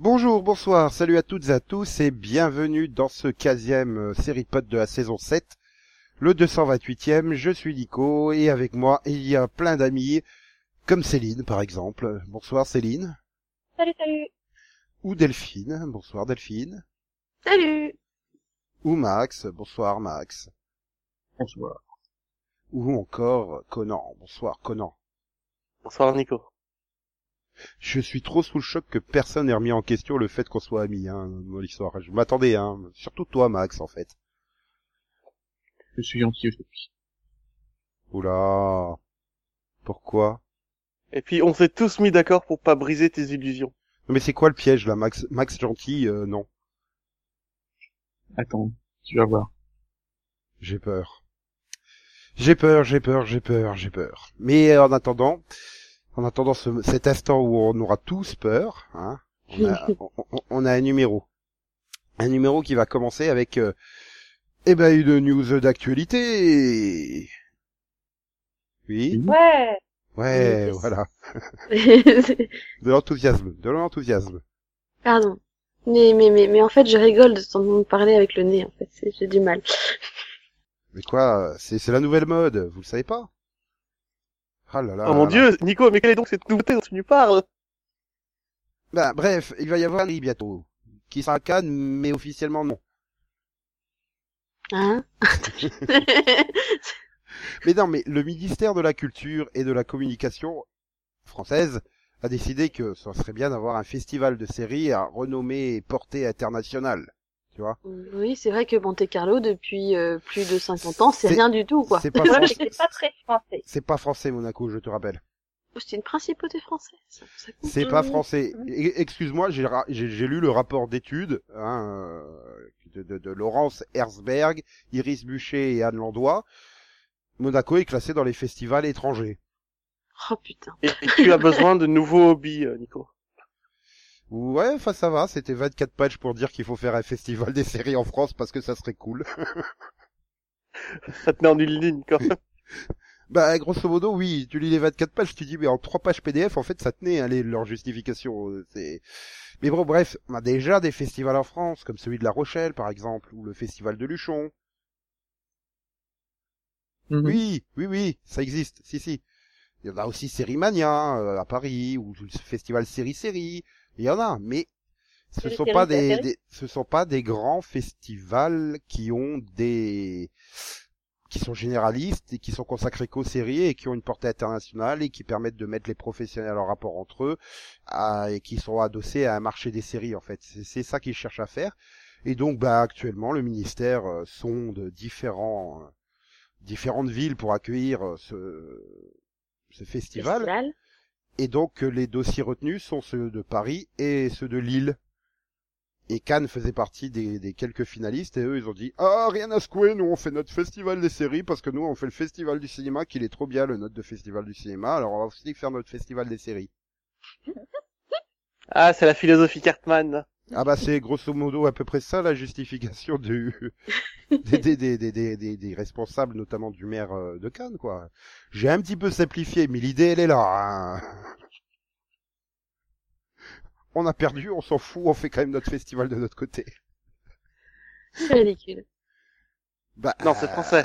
Bonjour, bonsoir, salut à toutes et à tous et bienvenue dans ce 15e euh, série pod de la saison 7, le 228e, je suis Nico et avec moi il y a plein d'amis comme Céline par exemple. Bonsoir Céline. Salut, salut. Ou Delphine, bonsoir Delphine. Salut. Ou Max, bonsoir Max. Bonsoir. Ou encore Conan, bonsoir Conan. Bonsoir Nico. Je suis trop sous le choc que personne n'ait remis en question le fait qu'on soit amis, hein, dans l'histoire. Je m'attendais, hein. Surtout toi, Max, en fait. Je suis gentil aujourd'hui. Oula. Pourquoi? Et puis on s'est tous mis d'accord pour pas briser tes illusions. Mais c'est quoi le piège, là, Max? Max gentil, euh, non. Attends, tu vas voir. J'ai peur. J'ai peur, j'ai peur, j'ai peur, j'ai peur. Mais en attendant, en attendant ce, cet instant où on aura tous peur, hein, on, a, on, on a un numéro. Un numéro qui va commencer avec euh, eh ben une news d'actualité. Oui. Ouais. Ouais, voilà. De l'enthousiasme, de l'enthousiasme. Pardon. Mais, mais, mais, mais en fait, je rigole de t'entendre parler avec le nez, en fait. J'ai du mal. Mais quoi, c'est c'est la nouvelle mode, vous le savez pas? Ah là là. oh mon là là. dieu, Nico, mais quelle est donc cette nouveauté dont tu nous parles? Bah, bref, il va y avoir un prix bientôt. Qui sera à Cannes, mais officiellement non. Hein? Mais non, mais le ministère de la Culture et de la Communication française a décidé que ça serait bien d'avoir un festival de séries à renommée et portée internationale. Tu vois Oui, c'est vrai que Monte Carlo, depuis euh, plus de 50 ans, c'est rien du tout, quoi. C'est pas, français- pas très français. c'est pas français, Monaco, je te rappelle. C'est une principauté française. C'est pas français. E- Excuse-moi, j'ai lu le rapport d'études hein, euh, de, de, de Laurence Herzberg, Iris Buchet et Anne Landois. Monaco est classé dans les festivals étrangers. Oh putain. et, et tu as besoin de nouveaux hobbies, euh, Nico. Ouais, enfin ça va, c'était 24 pages pour dire qu'il faut faire un festival des séries en France parce que ça serait cool. Ça te met en une ligne, quand même. Bah grosso modo oui, tu lis les 24 pages, tu dis mais en 3 pages PDF en fait ça tenait hein, les, leur justification. euh, C'est... Mais bon bref, on a déjà des festivals en France comme celui de La Rochelle par exemple ou le festival de Luchon. Mhm. Oui, oui, oui, ça existe, si, si. Il y en a aussi Sérimania euh, à Paris, ou le festival Série Série. Il y en a, mais ce sont pas des, ce sont pas des grands festivals qui ont des, qui sont généralistes et qui sont consacrés qu'aux séries et qui ont une portée internationale et qui permettent de mettre les professionnels en rapport entre eux à- et qui sont adossés à un marché des séries en fait. C'est ça qu'ils cherchent à faire. Et donc, bah, actuellement, le ministère euh, sonde différents, euh, différentes villes pour accueillir euh, ce, ce festival. Festival. Et donc, euh, les dossiers retenus sont ceux de Paris et ceux de Lille. Et Cannes faisait partie des, quelques finalistes et eux, ils ont dit, ah, rien à secouer, nous, on fait notre festival des séries parce que nous, on fait le festival du cinéma, qu'il est trop bien, le note de festival du cinéma, alors on va aussi faire notre festival des séries. Ah, c'est la philosophie Cartman. Ah bah c'est grosso modo à peu près ça la justification du des, des, des, des, des, des- des responsables, notamment du maire euh, de Cannes, quoi. J'ai un petit peu simplifié, mais l'idée elle est là. hein. On a perdu, on s'en fout, on fait quand même notre festival de notre côté. C'est ridicule. Bah, Non, c'est français.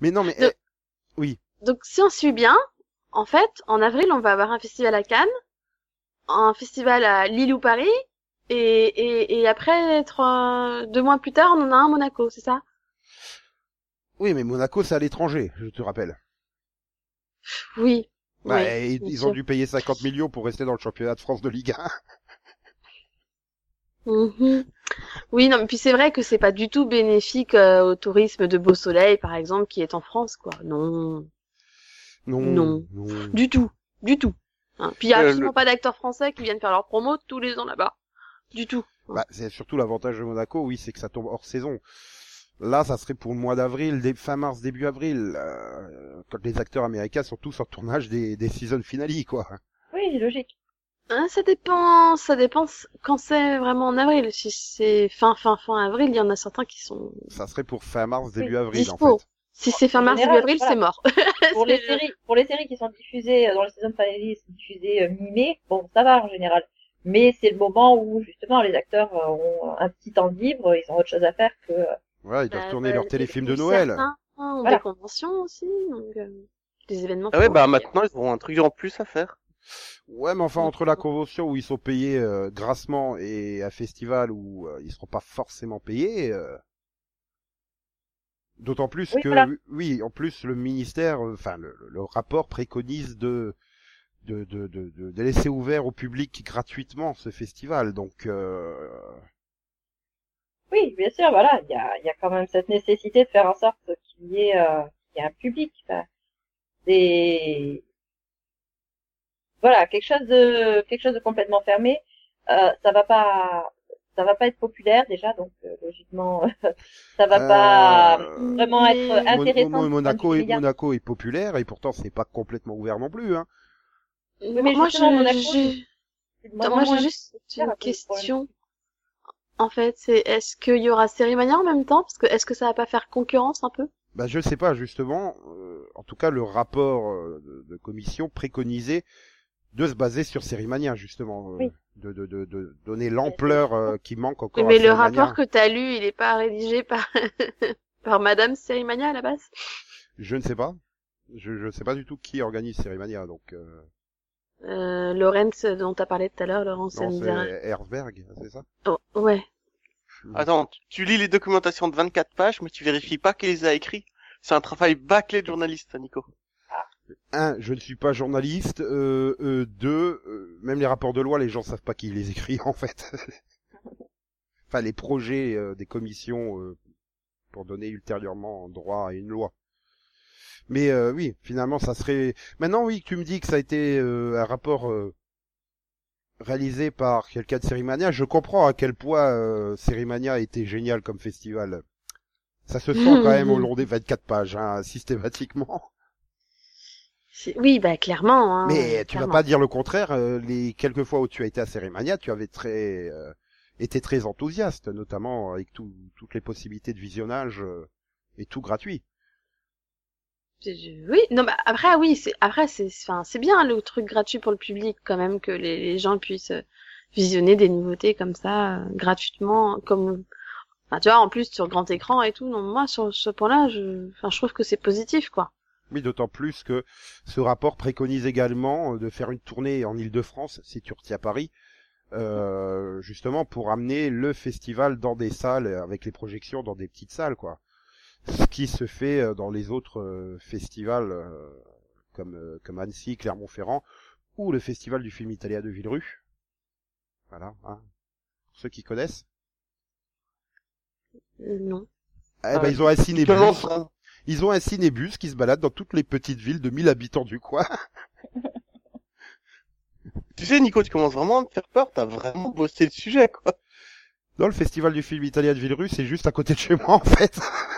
Mais non, mais De- eh, Donc, si on suit bien, en fait, en avril, on va avoir un festival à Cannes, un festival à Lille ou Paris, et, et, et après, trois, deux mois plus tard, on en a un à Monaco, c'est ça? Oui, mais Monaco c'est à l'étranger, je te rappelle. Oui. Bah, Oui, ils, ont dû payer 50 millions pour rester dans le championnat de France de Ligue 1. Mhm. Oui, non, mais puis c'est vrai que c'est pas du tout bénéfique euh, au tourisme de Beau Soleil, par exemple, qui est en France, quoi. Non, Non, Non. non. du tout, du tout. Hein. Puis il y a Euh, absolument le- pas d'acteurs français qui viennent faire leur promo tous les ans là-bas. Du tout. Bah, c'est surtout l'avantage de Monaco, oui, c'est que ça tombe hors saison. Là, ça serait pour le mois d'avril, dé- fin mars, début avril, euh, quand les acteurs américains sont tous en tournage des, des season finales, quoi. Oui, c'est logique. Hein, ça dépend, ça dépend quand c'est vraiment en avril. Si c'est fin, fin, fin avril, il y en a certains qui sont Ça serait pour fin mars, début Oui, avril, dispo. en fait. Si c'est fin mars, début avril, voilà. c'est mort. Pour les séries, pour les séries qui sont diffusées euh, dans le season finale, c'est diffusé euh, mi-mai. Bon, ça va en général. mais c'est le moment où justement les acteurs euh, ont un petit temps de libre, ils ont autre chose à faire que Ouais, ils doivent Bah, tourner bah, leur téléfilm de Noël. Certains ont Voilà. des conventions aussi, donc euh, des événements. Ah ouais, bah maintenant ils auront un truc en plus à faire. Ouais, mais enfin entre la convention où ils sont payés euh, grassement et un festival où euh, ils seront pas forcément payés. euh, D'autant plus Oui, que voilà. oui, en plus le ministère, euh, enfin le, le rapport préconise de de, de, de, de- laisser ouvert au public gratuitement ce festival. Donc euh, Oui, bien sûr, voilà, il y a, il y a quand même cette nécessité de faire en sorte qu'il y ait, euh, qu'il y ait un public. Enfin, des... Voilà, quelque chose de quelque chose de complètement fermé, euh, ça va pas ça va pas être populaire déjà, donc euh, logiquement ça va pas euh, vraiment Mais- être intéressant. Mon- Monaco est média. Monaco est populaire et pourtant c'est pas complètement ouvert non plus. Hein. Moi, mais moi, je- Monaco, j'ai- C'est de moi, j'ai juste une question. En fait, c'est est-ce qu'il y aura Cérémania en même temps? Parce que est-ce que ça va pas faire concurrence un peu? Bah je sais pas justement. euh, en tout cas, le rapport de, de commission préconisait de se baser sur Sérimania justement, euh, Oui. de, de, de, de donner l'ampleur euh, qui manque encore. Mais à le Sérimania. rapport que t'as lu, il est pas rédigé par par Madame Cérémania à la base? Je ne sais pas. Je je sais pas du tout qui organise Sérimania, donc euh, euh, Lorenz, dont t'as parlé tout à l'heure, Laurence Herzberg, c'est ça? Oh, ouais. Attends, tu, tu lis les documentations de 24 pages, mais tu vérifies pas qui les a écrits? C'est un travail bâclé de journaliste, ça, Nico. Un, je ne suis pas journaliste. Euh, euh, deux, euh, même les rapports de loi, les gens savent pas qui les écrit en fait. enfin, les projets euh, des commissions euh, pour donner ultérieurement droit à une loi. Mais euh, oui, finalement, ça serait. Maintenant, oui, tu me dis que ça a été euh, un rapport euh, réalisé par quelqu'un de Sérimania. Je comprends à quel point euh, Sérimania était génial comme festival. Ça se sent quand même au long des 24 pages, hein, systématiquement. Oui, bah clairement. Hein, Mais tu vas pas dire le contraire. euh, les quelques fois où tu as été à Cérémania, tu avais très euh, été très enthousiaste, notamment avec tout- toutes les possibilités de visionnage euh, et tout gratuit. Oui, non, bah après oui, c'est après c'est enfin c'est bien le truc gratuit pour le public quand même que les, les gens puissent euh, visionner des nouveautés comme ça gratuitement comme enfin, tu vois en plus sur grand écran et tout. Non, moi sur ce point-là, je enfin je trouve que c'est positif quoi. Oui, d'autant plus que ce rapport préconise également euh, de faire une tournée en Île-de-France, si tu retiens Paris, euh, justement pour amener le festival dans des salles euh, avec les projections dans des petites salles, quoi. Ce qui se fait euh, dans les autres festivals euh, comme euh, comme Annecy, Clermont-Ferrand ou le festival du film italien de Villerue. Voilà, hein. Pour ceux qui connaissent. Euh, non. Eh Ah ben, ouais. ils ont un Je Ils ont un cinébus qui se balade dans toutes les petites villes de 1000 habitants du coin. Tu sais, Nico, tu commences vraiment à me faire peur. T'as vraiment bossé le sujet, quoi. Dans le festival du film italien de Villerue, c'est juste à côté de chez moi en fait.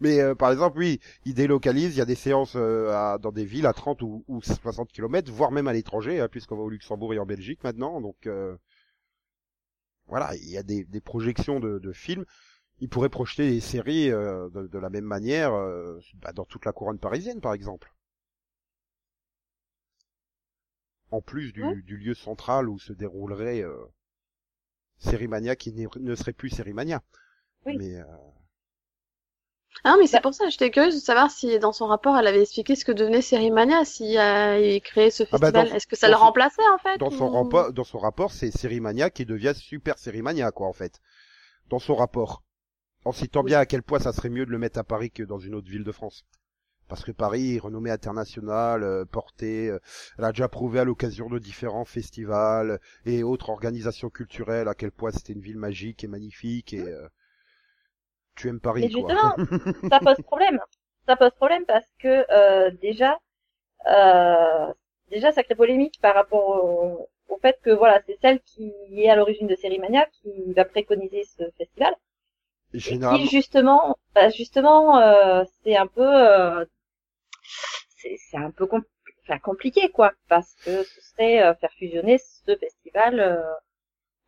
Mais euh, par exemple, oui, ils délocalisent, il y a des séances euh, à- dans des villes à 30 ou, ou 60 kilomètres, voire même à l'étranger, hein, puisqu'on va au Luxembourg et en Belgique maintenant. Donc euh, voilà, il y a des, des projections de, de films. Ils pourraient projeter des séries euh, de, de la même manière euh, bah, dans toute la couronne parisienne, par exemple. En plus du, du lieu central où se déroulerait euh, Sérimania qui ne serait plus Sérimania. Oui. Mais euh, Ah non, mais c'est Bah- pour ça, j'étais curieuse de savoir si dans son rapport elle avait expliqué ce que devenait Sérimania, si euh, il créé ce Ah bah, festival. Est-ce que ça le son- remplaçait en fait dans son rapport, dans son rapport, c'est Sérimania qui devient Super Sérimania, quoi, en fait. Dans son rapport. En citant bien à quel point ça serait mieux de le mettre à Paris que dans une autre ville de France. Parce que Paris, renommée internationale, euh, portée, euh, elle a déjà prouvé à l'occasion de différents festivals et autres organisations culturelles à quel point c'était une ville magique et magnifique et euh, tu aimes Paris, Mais quoi. justement, ça pose problème. Ça pose problème parce que euh, déjà, euh, déjà ça crée polémique par rapport au, au fait que voilà, c'est celle qui est à l'origine de Sérimania qui va préconiser ce festival. Et Généralement, qui justement, bah, justement, euh, c'est un peu, euh, c'est un peu compl- enfin, compliqué quoi, parce que ce serait euh, faire fusionner ce festival. euh,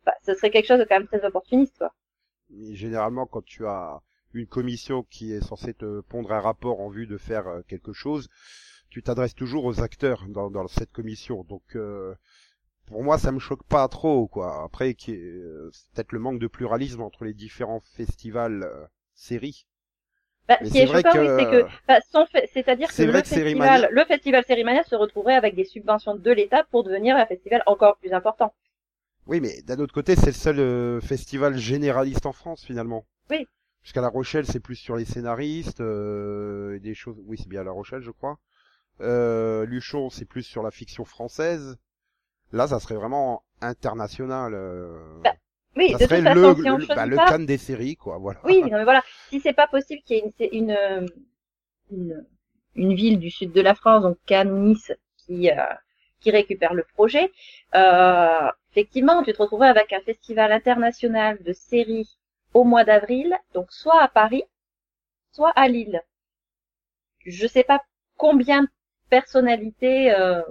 bah, ce serait quelque chose de quand même très opportuniste quoi. Mais généralement, quand tu as une commission qui est censée te pondre un rapport en vue de faire euh, quelque chose, tu t'adresses toujours aux acteurs dans, dans cette commission. Donc, euh, pour moi, ça me choque pas trop, quoi. Après, qui euh, c'est peut-être le manque de pluralisme entre les différents festivals euh, séries. Bah, Mais ce qui c'est est choquant, que- oui, c'est que, bah, son fait- c'est-à-dire que le que festival, le festival Sérimania se retrouvait avec des subventions de l'État pour devenir un festival encore plus important. Oui, mais d'un autre côté, c'est le seul euh, festival généraliste en France, finalement. Oui. Jusqu'à La Rochelle, c'est plus sur les scénaristes, euh, et des choses... Oui, c'est bien La Rochelle, je crois. Euh, Luchon, c'est plus sur la fiction française. Là, ça serait vraiment international. euh, Bah, Oui, ça de serait toute le, façon, si on le, bah, le pas, Cannes des séries, quoi, voilà. Oui, non, mais voilà. Si c'est pas possible qu'il y ait une, une, une, une ville du sud de la France, donc Cannes ou Nice, qui, euh, qui récupère le projet, euh, effectivement, tu te retrouverais avec un festival international de séries au mois d'avril, donc soit à Paris, soit à Lille. Je sais pas combien de personnalités euh,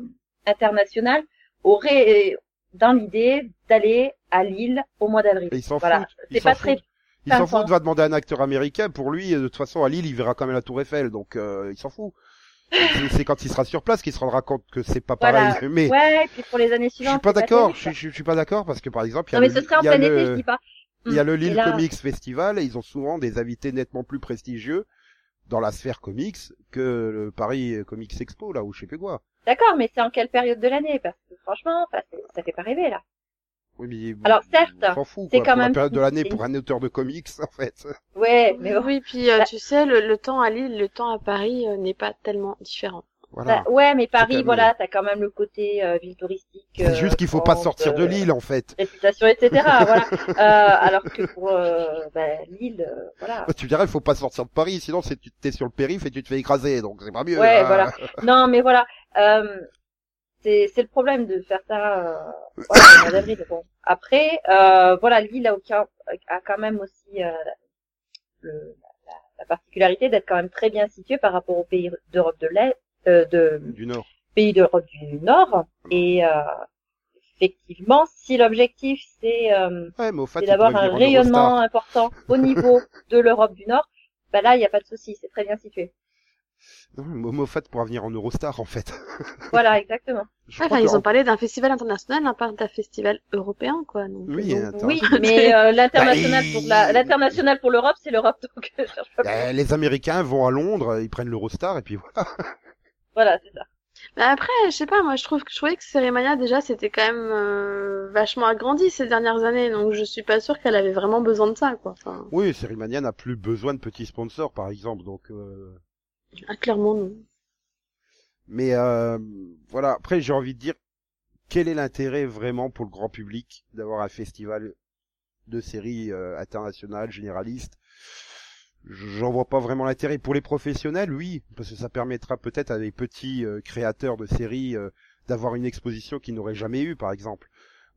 internationales auraient euh, dans l'idée d'aller à Lille au mois d'avril. Ils s'en Voilà. C'est pas très. Il s'en fout, va demander à un acteur américain. Pour lui, de toute façon, à Lille, il verra quand même la Tour Eiffel, donc euh, il s'en fout. C'est- quand il sera sur place qu'il se rendra compte que c'est pas Voilà. pareil. Mais Ouais, et puis pour les années je suivantes. suis pas d'accord. Je, je, je suis pas d'accord parce que par exemple, il y a Non, mais le, serait en y a plein été, le- je dis pas. il y a le Et Lille là- Comics Festival et ils ont souvent des invités nettement plus prestigieux dans la sphère comics que le Paris Comics Expo là ou je sais plus quoi. D'accord, mais c'est en quelle période de l'année? Parce que franchement, enfin, c'est- ça fait pas rêver là. Oui, mais Alors, certes, c'est quand pour même- la période de l'année pour un auteur de comics en fait. Ouais, mais bon. Oui, puis euh, Bah- tu sais, le, le temps à Lille, le temps à Paris euh, n'est pas tellement différent. Voilà. Bah, ouais, mais Paris, voilà, t'as quand même le côté euh, ville touristique. C'est euh, juste qu'il faut pas sortir de euh, Lille en fait. Réputation, etc. voilà. Euh, alors que pour euh, bah, Lille, euh, voilà. Tu dirais il faut pas sortir de Paris sinon c'est tu t'es sur le périph et tu te fais écraser donc c'est pas mieux. Ouais, hein. voilà. Non, mais voilà. Euh, c'est c'est le problème de faire ça euh. Bon. Après, euh, voilà, Lille a, aucun, a quand même aussi euh, le- la, la particularité d'être quand même très bien situé par rapport aux pays d'Europe de l'Est, euh, de Du Nord. pays d'Europe du Nord. Et euh, effectivement, si l'objectif c'est euh, Ouais, fait, d'avoir un rayonnement Eurostar. important au niveau de l'Europe du Nord, bah là, il n'y a pas de souci, c'est très bien situé. Non, pourra venir en Eurostar en fait. Voilà, exactement. Je crois Enfin, ils ont parlé d'un festival international, hein, pas d'un festival européen, quoi. Donc, Oui, euh, mais euh, l'international Bah, pour la l'Europe, c'est l'Europe donc euh. Euh, les Américains vont à Londres, ils prennent l'Eurostar et puis voilà. Voilà, c'est ça. Mais après, je sais pas, moi, je trouve que je trouvais que Cerimania déjà c'était quand même euh, vachement agrandi ces dernières années, donc je suis pas sûre qu'elle avait vraiment besoin de ça, quoi. Enfin, Oui, Cerimania n'a plus besoin de petits sponsors par exemple, donc. Euh... ah, clairement non. Mais euh, voilà. Après, j'ai envie de dire, quel est l'intérêt vraiment pour le grand public d'avoir un festival de séries euh, internationales généralistes? J'en vois pas vraiment l'intérêt. Pour les professionnels, oui, parce que ça permettra peut-être à des petits euh, créateurs de séries euh, d'avoir une exposition qu'ils n'auraient jamais eue, par exemple.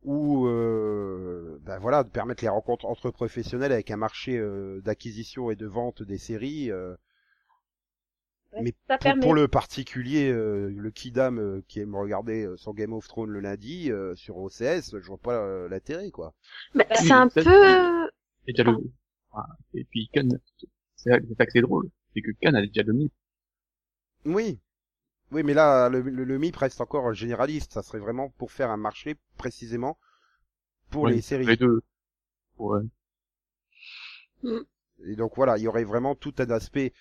Ou euh, ben voilà, de permettre les rencontres entre professionnels avec un marché euh, d'acquisition et de vente des séries. euh, Ouais, mais ça pour, permet. pour le particulier, euh, le kidam euh, qui aime regarder son Game of Thrones le lundi euh, sur OCS, je vois pas l'intérêt quoi. Mais Oui, c'est un peu... Et le, enfin, et puis c'est ça que c'est drôle, c'est que Cannes a déjà donné. Oui, oui, mais là le, le, le MIP reste encore généraliste. Ça serait vraiment pour faire un marché précisément pour les séries. Les deux. Ouais. Et donc voilà, il y aurait vraiment tout un aspect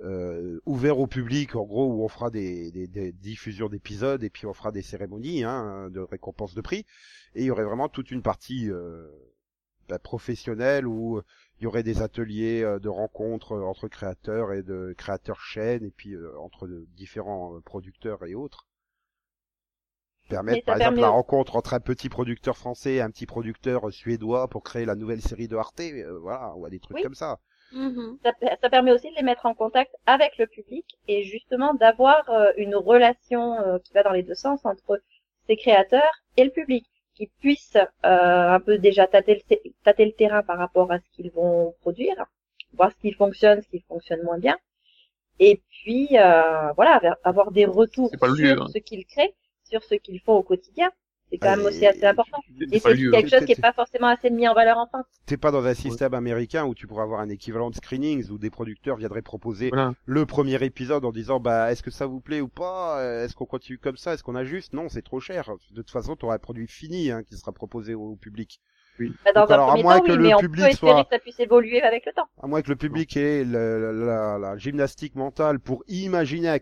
euh, ouvert au public, en gros, où on fera des, des, des diffusions d'épisodes et puis on fera des cérémonies hein, de récompense de prix. Et il y aurait vraiment toute une partie euh, bah, professionnelle où il y aurait des ateliers euh, de rencontres euh, entre créateurs et de créateurs chaînes et puis euh, entre différents euh, producteurs et autres. Permettre par exemple la rencontre entre un petit producteur français et un petit producteur suédois pour créer la nouvelle série de Arte, euh, voilà, ou à des trucs Oui. comme ça. mhm. Ça, ça permet aussi de les mettre en contact avec le public et justement d'avoir euh, une relation euh, qui va dans les deux sens entre ces créateurs et le public, qui puissent euh, un peu déjà tâter le, te- tâter le terrain par rapport à ce qu'ils vont produire, voir ce qui fonctionne, ce qui fonctionne moins bien, et puis euh, voilà avoir- des retours pas sur hein. ce qu'ils créent, sur ce qu'ils font au quotidien, C'est quand même aussi assez important. Et c'est lieu, quelque chose qui est peut-être- pas forcément assez mis en valeur en France. T'es pas dans un système américain où tu pourrais avoir un équivalent de screenings où des producteurs viendraient proposer Voilà. le premier épisode en disant bah est-ce que ça vous plaît ou pas? Euh, Est-ce qu'on continue comme ça? Est-ce qu'on ajuste? Non, c'est trop cher. De toute façon, t'auras un produit fini hein, qui sera proposé au public. Bah, dans Donc, un alors, à premier moins temps, que oui, le mais on public peut espérer soit- que ça puisse évoluer avec le temps. À moins que le public ait le- la, la gymnastique mentale pour imaginer un,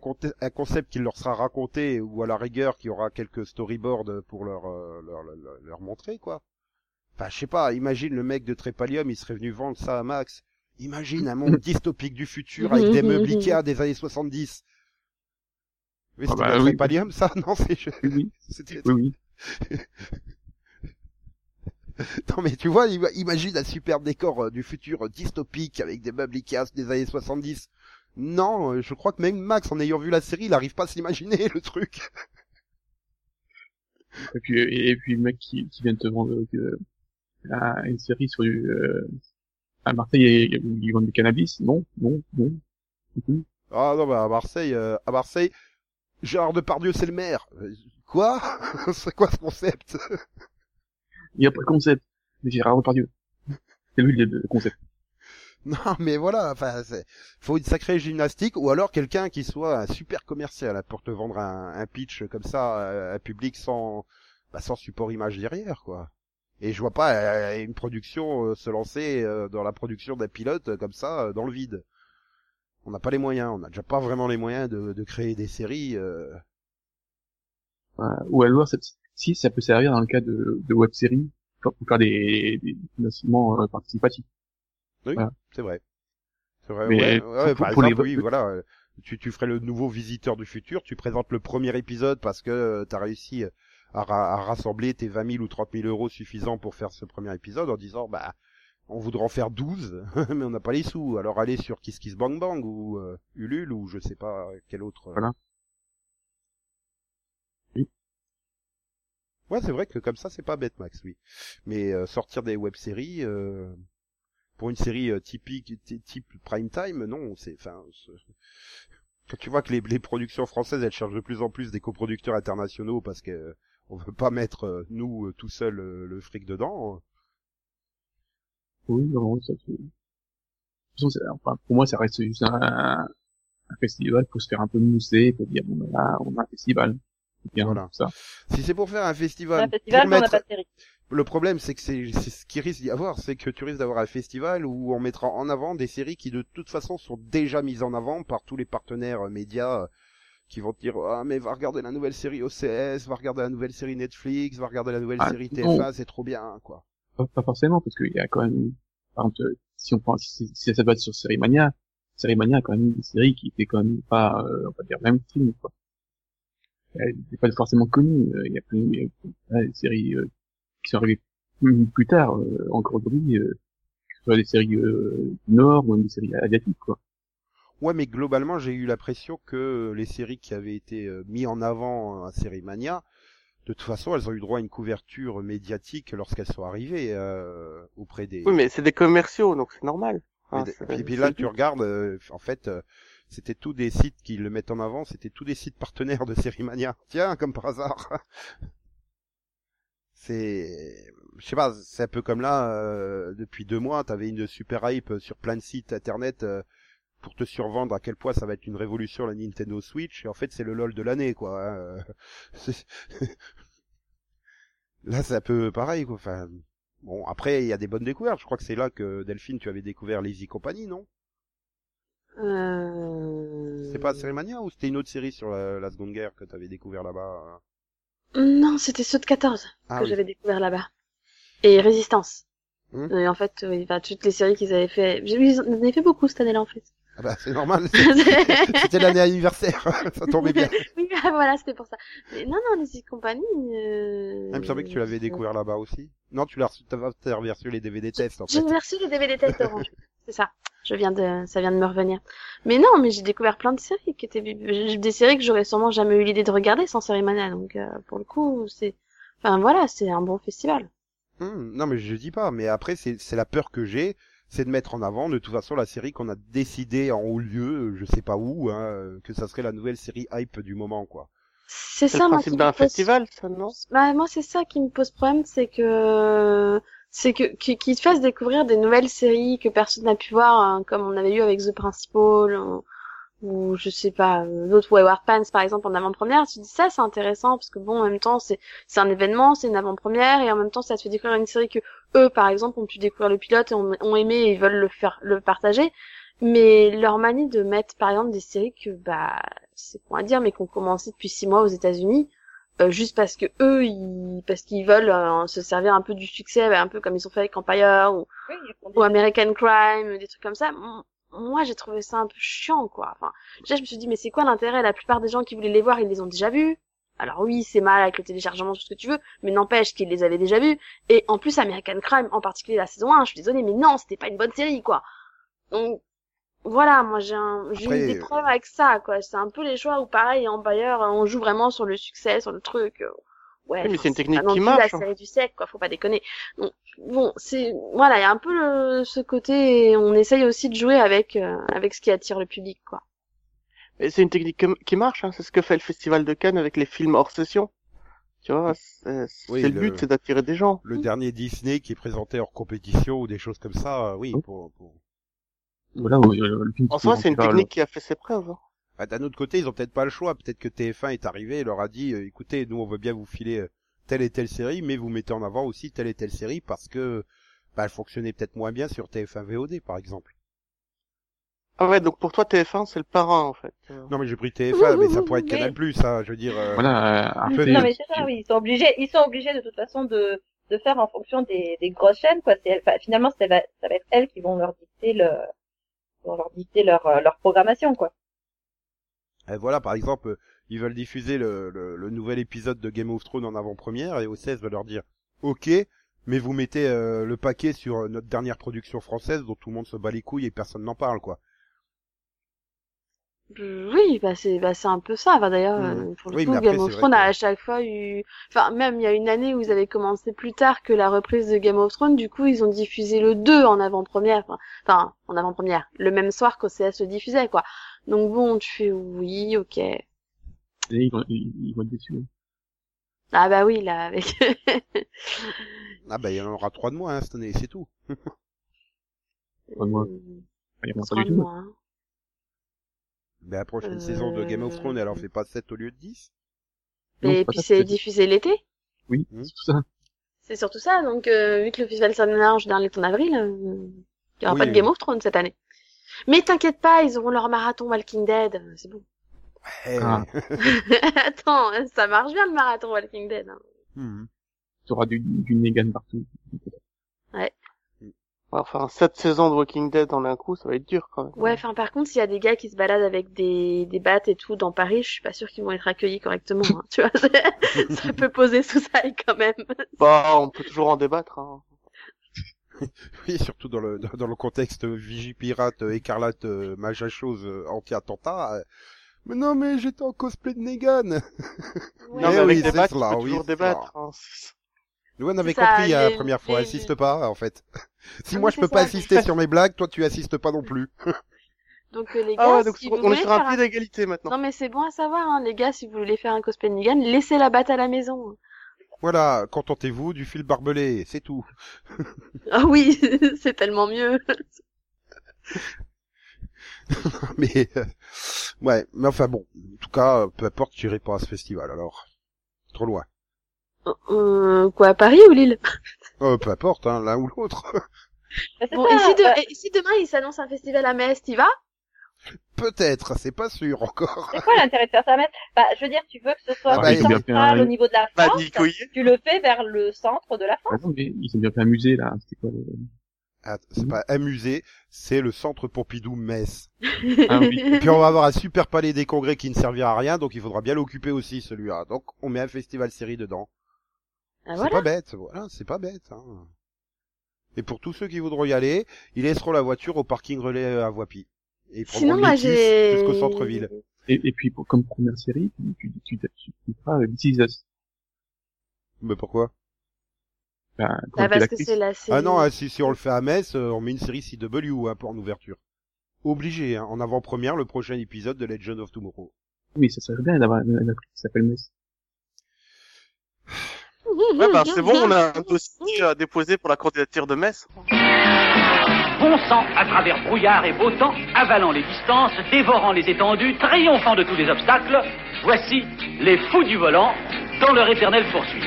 concept qui leur sera raconté ou à la rigueur qui aura quelques storyboards pour leur, euh, leur, leur, leur montrer quoi. Enfin, je sais pas, imagine le mec de Trépalium, il serait venu vendre ça à Max. Imagine un monde dystopique du futur avec des meubles Ikea des années 70. Oui, Ah c'était bah oui. Trépalium ça Non, c'est... Oui, oui, c'était- oui, oui. Non mais tu vois, ima- imagine un super décor euh, du futur euh, dystopique avec des meubles Ikea des années 70. Non, euh, je crois que même Max, en ayant vu la série, il arrive pas à s'imaginer le truc. Et puis, et, puis le mec qui, qui vient te vendre euh, un- une série sur du, euh, à Marseille, ils vendent du cannabis? Non, non, non. Mhm. Ah non, bah à Marseille, euh, à Marseille, Gérard Depardieu c'est le maire. Quoi? C'est quoi ce concept? Il n'y a pas de concept. Gérard Depardieu. C'est lui le, concept. Non mais voilà, enfin, faut une sacrée gymnastique ou alors quelqu'un qui soit un super commercial pour te vendre un, un pitch comme ça à un public sans, bah, sans support image derrière quoi. Et je vois pas euh, une production euh, se lancer euh, dans la production d'un pilote euh, comme ça euh, dans le vide. On n'a pas les moyens, on n'a déjà pas vraiment les moyens de, de créer des séries. euh. Voilà. Ou alors, ça- si ça peut servir dans le cas de, de web-séries, pour faire des, des financements euh, participatifs. C'est vrai. C'est vrai. Mais ouais, ouais, pour- par pour les- exemple, oui, voilà. euh, Tu, tu ferais le nouveau visiteur du futur, tu présentes le premier épisode parce que tu as réussi à, ra- à rassembler tes 20 000 ou 30 000 euros suffisants pour faire ce premier épisode en disant, bah, on voudrait en faire 12, mais on n'a pas les sous. Alors allez sur Kiss Kiss Bang Bang ou euh, Ulule ou je sais pas quel autre. euh. Voilà. Oui. Ouais, c'est vrai que comme ça, c'est pas bête, Max, oui. Mais euh, sortir des web-séries euh, pour une série euh, typique, ty- type prime time, non, c'est, enfin, quand tu vois que les, les productions françaises, elles cherchent de plus en plus des coproducteurs internationaux parce que euh, on veut pas mettre euh, nous tout seuls euh, le fric dedans. Oui, non, ça enfin, pour moi, ça reste juste un, un festival pour se faire un peu mousser, pour dire, bon, ben là, on a un festival. Bien, Voilà. ça. Si c'est pour faire un festival, un festival, pour mais on pas de série. le problème, c'est que c'est c'est ce qui risque d'y avoir, c'est que tu risques d'avoir un festival où on mettra en avant des séries qui de toute façon sont déjà mises en avant par tous les partenaires euh, médias euh, qui vont te dire ah mais va regarder la nouvelle série OCS, va regarder la nouvelle série Netflix, va regarder la nouvelle Ah, série. TF1, c'est trop bien quoi. Pas, pas forcément, parce qu'il y a quand même, par exemple, euh, si on prend, si, si ça doit être sur Série Mania, Série Mania a quand même une série qui était quand même pas, euh, on va dire, même film, quoi. Elle n'est pas forcément connue, euh, il y a plein des séries euh, qui sont arrivées plus, plus tard, euh, encore aujourd'hui, euh, que ce soit des séries euh, du Nord ou même des séries asiatiques, quoi. Ouais, mais globalement, j'ai eu l'impression que les séries qui avaient été euh, mis en avant à Série Mania, de toute façon, elles ont eu droit à une couverture médiatique lorsqu'elles sont arrivées euh, auprès des. Oui, mais c'est des commerciaux, donc c'est normal. D- c'est- puis, puis là, tu but. regardes, euh, en fait, euh, c'était tous des sites qui le mettent en avant, c'était tous des sites partenaires de Sérimania. Tiens, comme par hasard. c'est, je sais pas, c'est un peu comme là, euh, depuis deux mois, t'avais une super hype sur plein de sites internet euh, pour te survendre à quel point ça va être une révolution la Nintendo Switch. Et en fait, c'est le LOL de l'année, quoi. hein, là, c'est un peu pareil, quoi. Enfin, bon, après, il y a des bonnes découvertes. Je crois que c'est là que Delphine, tu avais découvert Lazy Company, non? Euh... C'est pas Sérimania ou c'était une autre série sur la, la Seconde Guerre que t'avais découvert là-bas Non, c'était ceux de 14 Ah que oui. j'avais découvert là-bas. Et Résistance. Hmm. Et en fait, oui, enfin, toutes les séries qu'ils avaient fait. Ils en avaient fait beaucoup cette année-là, en fait. Ah bah c'est normal, c'était l'année anniversaire, ça tombait bien. oui, ah, voilà, c'était pour ça. Mais non, non, les compagnies. Euh... Ah, il me semblait que tu l'avais découvert là-bas aussi. Non, tu l'as reçu, t'as reçu les DVD tests en fait. J'ai reçu les DVD tests orange. C'est ça. Je viens de, ça vient de me revenir. Mais non, mais j'ai découvert plein de séries qui étaient des séries que j'aurais sûrement jamais eu l'idée de regarder sans série Mania. Donc euh, pour le coup, c'est, enfin voilà, c'est un bon festival. Hum, non mais je dis pas, mais après c'est c'est la peur que j'ai, c'est de mettre en avant de toute façon la série qu'on a décidé en haut lieu, je sais pas où, hein, que ça serait la nouvelle série hype du moment quoi. C'est ça, le moi, principe qui me d'un pose- festival, ça, non? Bah, moi, c'est ça qui me pose problème, c'est que c'est que qui- qu'ils te fassent découvrir des nouvelles séries que personne n'a pu voir, hein, comme on avait eu avec The Principal ou, je sais pas euh, d'autres Wayward Pants par exemple en avant-première. Tu dis ça, c'est intéressant parce que bon, en même temps, c'est c'est un événement, c'est une avant-première et en même temps, ça te fait découvrir une série que eux, par exemple, ont pu découvrir le pilote et ont, aimé et veulent le faire le partager. Mais leur manie de mettre par exemple des séries que bah c'est pour dire mais qu'on commencé depuis six mois aux États-Unis euh, juste parce que eux ils parce qu'ils veulent euh, se servir un peu du succès bah, un peu comme ils ont fait avec Empire ou, Oui, American Crime des trucs comme ça. Moi j'ai trouvé ça un peu chiant quoi. Enfin déjà je me suis dit mais c'est quoi l'intérêt? La plupart des gens qui voulaient les voir ils les ont déjà vus. Alors oui c'est mal avec le téléchargement tout ce que tu veux mais n'empêche qu'ils les avaient déjà vus. Et en plus American Crime en particulier la saison 1 je suis désolée mais non c'était pas une bonne série quoi. Donc voilà, moi j'ai un, eu des euh, problèmes avec ça, quoi. C'est un peu les choix où pareil, Empire, on joue vraiment sur le succès, sur le truc. euh, Ouais. Oui, mais c'est une pas technique non qui plus marche, La hein. série du siècle, quoi. Faut pas déconner. Donc, bon, c'est, voilà, il y a un peu le, ce côté, on essaye aussi de jouer avec, euh, avec ce qui attire le public, quoi. Et c'est une technique qui- qui marche, hein. c'est ce que fait le Festival de Cannes avec les films hors session. Tu vois, c'est Oui, le le- but, c'est d'attirer des gens. Le dernier Disney qui est présenté hors compétition ou des choses comme ça, euh, oui. Oh. Pour, pour... Voilà, euh, le film En qui soi, fait c'est une technique qui a fait ses preuves. hein. Bah, D'un autre côté, ils ont peut-être pas le choix. Peut-être que TF1 est arrivé et leur a dit, euh, écoutez, nous on veut bien vous filer euh, telle et telle série, mais vous mettez en avant aussi telle et telle série parce que bah, elle fonctionnait peut-être moins bien sur TF1 VOD, par exemple. Ah ouais, donc pour toi, TF1, c'est le parrain, en fait. Euh, Non, mais j'ai pris TF1, mais ça pourrait être. Canal Plus, ça. Je veux dire. euh, Voilà, euh, Non, mais c'est ça, oui. Ils sont obligés, ils sont obligés de toute façon de, de faire en fonction des, des grosses chaînes, quoi. C'est, enfin, finalement, ça va, ça va être elles qui vont leur dicter le, leur dicter leur, euh, programmation. Et voilà, par exemple, euh, ils veulent diffuser le, le, nouvel épisode de Game of Thrones en avant-première et OCS va leur dire OK, mais vous mettez euh, le paquet sur notre dernière production française dont tout le monde se bat les couilles et personne n'en parle quoi. Euh, Oui, bah c'est bah c'est un peu ça. Enfin, d'ailleurs, euh, pour le Oui, coup, après, Game of Thrones que- a à chaque fois eu, enfin même il y a une année où ils avaient commencé plus tard que la reprise de Game of Thrones. Du coup, ils ont diffusé le 2 en avant-première. Enfin, en avant-première, le même soir qu'OCS le diffusait, quoi. Donc bon, tu fais oui, ok. et ils, vont, ils, vont être déçus. hein. Ah bah oui, là avec. Ah bah il y en aura trois de moins hein, cette année, c'est tout. Trois de moins. Il y en a pas trois du de tout. moins, hein. Mais la prochaine Euh, saison de Game of Thrones, elle en fait pas 7 au lieu de 10 Non, Et puis c'est diffusé l'été? Oui, Mhm. c'est tout ça. C'est surtout ça. Donc euh, vu que le festival Summer en général est en avril, euh, il y aura Oui, pas de oui. Game of Thrones cette année. Mais t'inquiète pas, ils auront leur marathon Walking Dead. euh, C'est bon. Eh, Ah. Attends, ça marche bien le marathon Walking Dead. hein. hmm. Tu auras du, du Negan partout. Enfin, sept saisons de Walking Dead en un coup, ça va être dur, quand même. Ouais, enfin par contre, s'il y a des gars qui se baladent avec des, des battes et tout dans Paris, je suis pas sûre qu'ils vont être accueillis correctement. hein, tu vois, ça peut poser souci quand même. Bah, on peut toujours en débattre, hein. Oui, surtout dans le dans le contexte Vigipirate, écarlate, euh, machin chose, euh, anti-attentat. euh. Mais non, mais j'étais en cosplay de Negan. Ouais. non, Eh mais avec oui, des battes, on peut oui, toujours débattre. hein. Nous on avait ça, compris la les- première fois, insiste pas en fait. si Ah, moi je peux pas assister sur mes blagues, toi tu assistes pas non plus. Donc euh, les gars, Ah ouais, donc si on vous est voulez sur un pied d'égalité maintenant. Non mais c'est bon à savoir, hein, les gars, si vous voulez faire un cosplay de Negan, laissez la batte à la maison. Voilà, contentez-vous du fil barbelé, c'est tout. Ah oui, c'est tellement mieux. mais euh, ouais, mais enfin bon, en tout cas, peu importe, j'irai pas à ce festival alors. Trop loin. Euh, quoi, à Paris ou Lille Euh, peu importe, hein, l'un ou l'autre. C'est Bon, et si, de- bah, et si demain il s'annonce un festival à Metz, t'y vas Peut-être, c'est pas sûr encore. c'est quoi l'intérêt de faire ça, mettre Bah, je veux dire, tu veux que ce soit Ah bah, central un- au niveau de la Bah, France. Est. tu le fais vers le centre de la France. Par exemple, mais ils ont bien fait un musée, là. C'était quoi, le... Ah, c'est pas un musée, c'est le centre Pompidou Metz. Ah oui. Et puis on va avoir un super palais des congrès qui ne servira à rien, donc il faudra bien l'occuper aussi celui-là. Donc on met un festival série dedans. Ah, c'est voilà. pas bête, voilà, c'est pas bête. Hein. Et pour tous ceux qui voudront y aller, ils laisseront la voiture au parking relais à Voipy. Et ils Sinon, le moi j'ai... jusqu'au centre-ville. Et, et puis, pour- comme première série, tu, tu, tu, tu, tu feras euh, This Is Us. Mais pourquoi? Ben, Ah, parce que c'est la série. Ah non, ah, si, si on le fait à Metz, euh, on met une série CW hein, pour en ouverture. Obligé, hein, en avant-première, le prochain épisode de Legend of Tomorrow. Oui, ça serait bien d'avoir un actrice qui s'appelle Mess. Ouais, bah, c'est bon, on a un dossier à déposer pour la candidature de Metz. Fonçant à travers brouillard et beau temps, avalant les distances, dévorant les étendues, triomphant de tous les obstacles, voici les fous du volant dans leur éternelle poursuite.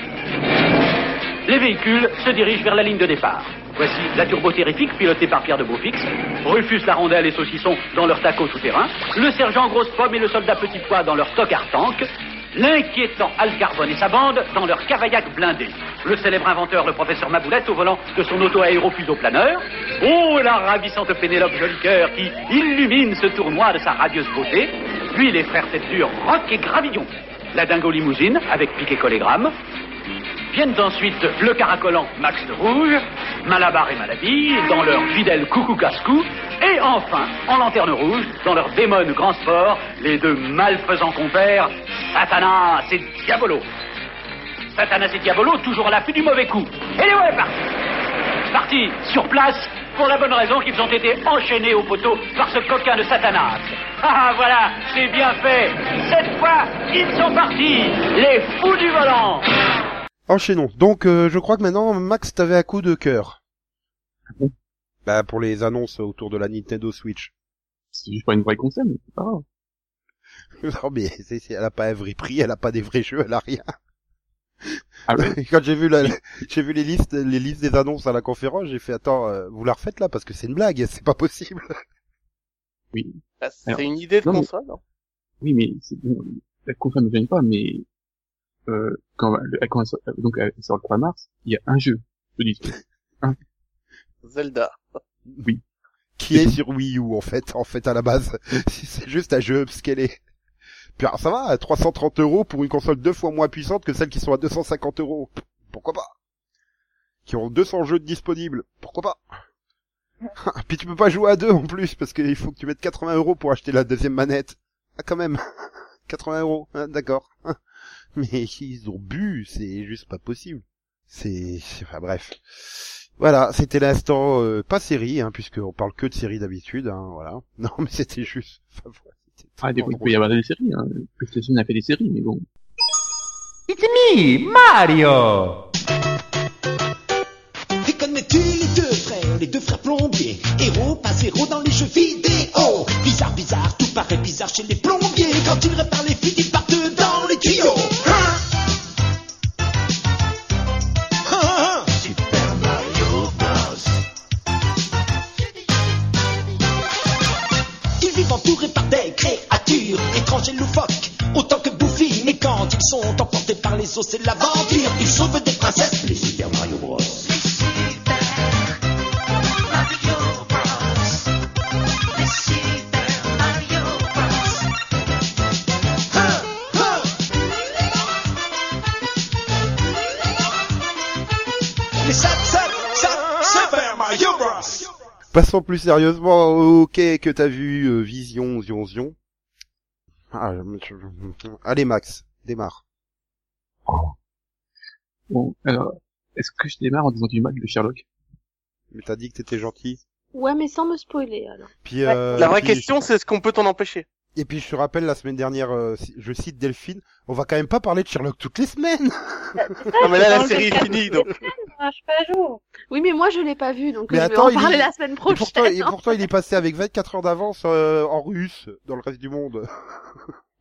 Les véhicules se dirigent vers la ligne de départ. Voici la turbo-terrifique pilotée par Pierre de Beaufix, Rufus la rondelle et saucisson dans leur taco tout-terrain, le sergent grosse pomme et le soldat petit pois dans leur tocard tank, l'inquiétant Al Carbone et sa bande dans leur cavaillac blindé, le célèbre inventeur le professeur Maboulette au volant de son auto-aéropuso-planeur, oh la ravissante Pénélope Jolicoeur qui illumine ce tournoi de sa radieuse beauté, puis les frères tête dure Rock et Gravillon, la dingo limousine avec piquet collégramme, Viennent ensuite le caracolant Max de Rouge, Malabar et Maladie, dans leur fidèle coucou casse-cou, et enfin, en lanterne rouge, dans leur démon grand sport, les deux malfaisants compères, Satanas et Diabolo. Satanas et Diabolo, toujours à l'affût du mauvais coup. Et les voilà partis Partis sur place, pour la bonne raison qu'ils ont été enchaînés au poteau par ce coquin de Satanas. Ah voilà, c'est bien fait. Cette fois, ils sont partis, les fous du volant. Enchaînons. Donc, euh, je crois que maintenant, Max, t'avais un coup de cœur. bon Bah, pour les annonces autour de la Nintendo Switch. C'est juste pas une vraie console, mais c'est pas grave. non, mais c'est, c'est- elle a pas un vrai prix, elle a pas des vrais jeux, elle a rien. Ah ouais? Quand j'ai vu la, j'ai vu les listes, les listes des annonces à la conférence, j'ai fait, attends, euh, vous la refaites là, parce que c'est une blague, c'est pas possible. Oui. Bah, C'est Alors, une idée de non, mais- console. hein. Oui, mais c'est bon, la console ne gêne pas, mais euh, quand, le- quand elle sort, donc elle sort le 3 mars, il y a un jeu de disque. Zelda. Qui est sur Wii U, en fait, en fait, à la base. c'est juste un jeu upscalé. Puis alors, ça va, à 330 euros pour une console deux fois moins puissante que celles qui sont à 250 euros. Pourquoi pas? Qui ont 200 jeux disponibles. Pourquoi pas? Puis tu peux pas jouer à deux en plus, parce qu'il faut que tu mettes 80 euros pour acheter la deuxième manette. Ah, quand même. 80 euros, hein, d'accord. Mais ils ont bu, c'est juste pas possible. C'est, enfin bref. Voilà, c'était l'instant euh, pas série, hein, puisqu'on parle que de série d'habitude, hein, voilà. Non, mais c'était juste. Enfin, voilà, c'était Ah, des fois, il peut y avoir des séries, hein. PlayStation a fait des séries, mais bon. It's me, Mario! Et connais-tu les deux frères, les deux frères plombiers? Héros, pas zéro dans les jeux vidéo Bizarre, bizarre, tout paraît bizarre chez les plombiers Quand ils réparent les fuites, ils étranges et loufoques, autant que bouffi. Mais quand ils sont emportés par les eaux, c'est l'aventure. Ils sauvent des princesses, les. Hein, hein. Super Mario Bros. Passons plus sérieusement au quai que t'as vu, euh, Vision, Zion, Zion. Ah, je- je- Allez Max, démarre. Bon, alors, est-ce que je démarre en disant du mal de Sherlock? Mais t'as dit que t'étais gentil. Ouais, mais sans me spoiler, alors. Puis, euh, La vraie puis- question, c'est est-ce qu'on peut t'en empêcher? Et puis je te rappelle, la semaine dernière, euh, je cite Delphine, on va quand même pas parler de Sherlock toutes les semaines Non mais là, la série est finie, donc. semaines, je jour. Oui, mais moi, je l'ai pas vu, donc Mais je attends, vais il en parler est- la semaine et prochaine. pourtant, et pourtant, il est passé avec 24 heures d'avance euh, en russe dans le reste du monde.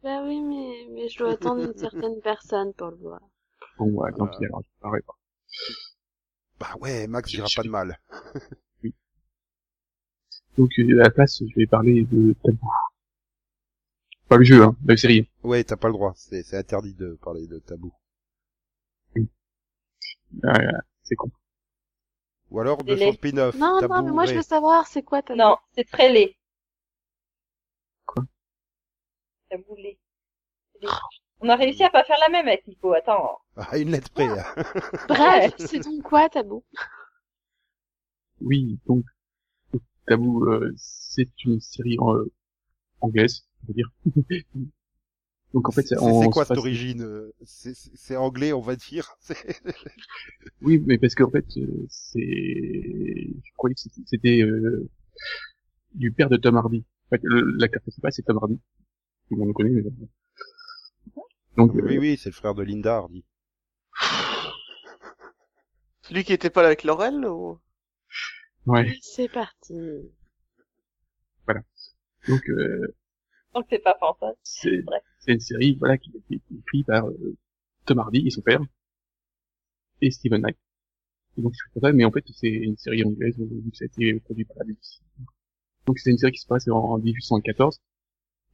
Bah oui, mais, mais je dois attendre une certaine personne pour le voir. Bon, ouais, tant pis, alors, je parlerai pas. Bah ouais, Max dira pas de mal. Donc, euh, à la place, je vais parler de Tabou. Pas le jeu, hein, la série. Ouais, t'as pas le droit, c'est c'est interdit de parler de tabou. Ah, c'est con. Ou alors de son spin-off. Non, tabou, non, mais moi, je veux savoir, c'est quoi ta Non, c'est très laid. Quoi? T'as boulé. On a réussi à pas faire la même avec Nico, attends. Ah, une lettre près. hein. Bref, c'est donc quoi, tabou? Oui, donc, Tabou, euh, c'est une série euh, anglaise, on va dire. donc en fait, C'est quoi cette origine euh, C'est- C'est c'est anglais, on va dire. Oui, mais parce qu'en fait, euh, c'est, je croyais que c'était- euh, du père de Tom Hardy. En fait, le- l'acteur principal, c'est Tom Hardy. Tout le monde le connaît. Mais... Donc, Oui, euh, oui, c'est le frère de Linda Hardy. Celui qui était pas là avec Laurel ou... ouais. C'est parti. Donc, euh, Donc c'est pas fantastique. c'est une série voilà qui a été écrite par euh, Tom Hardy et son père et Steven Knight. Et donc c'est ça, mais en fait c'est une série anglaise euh, vu que ça a été produit par la BBC. Donc c'est une série qui se passe en, en 1814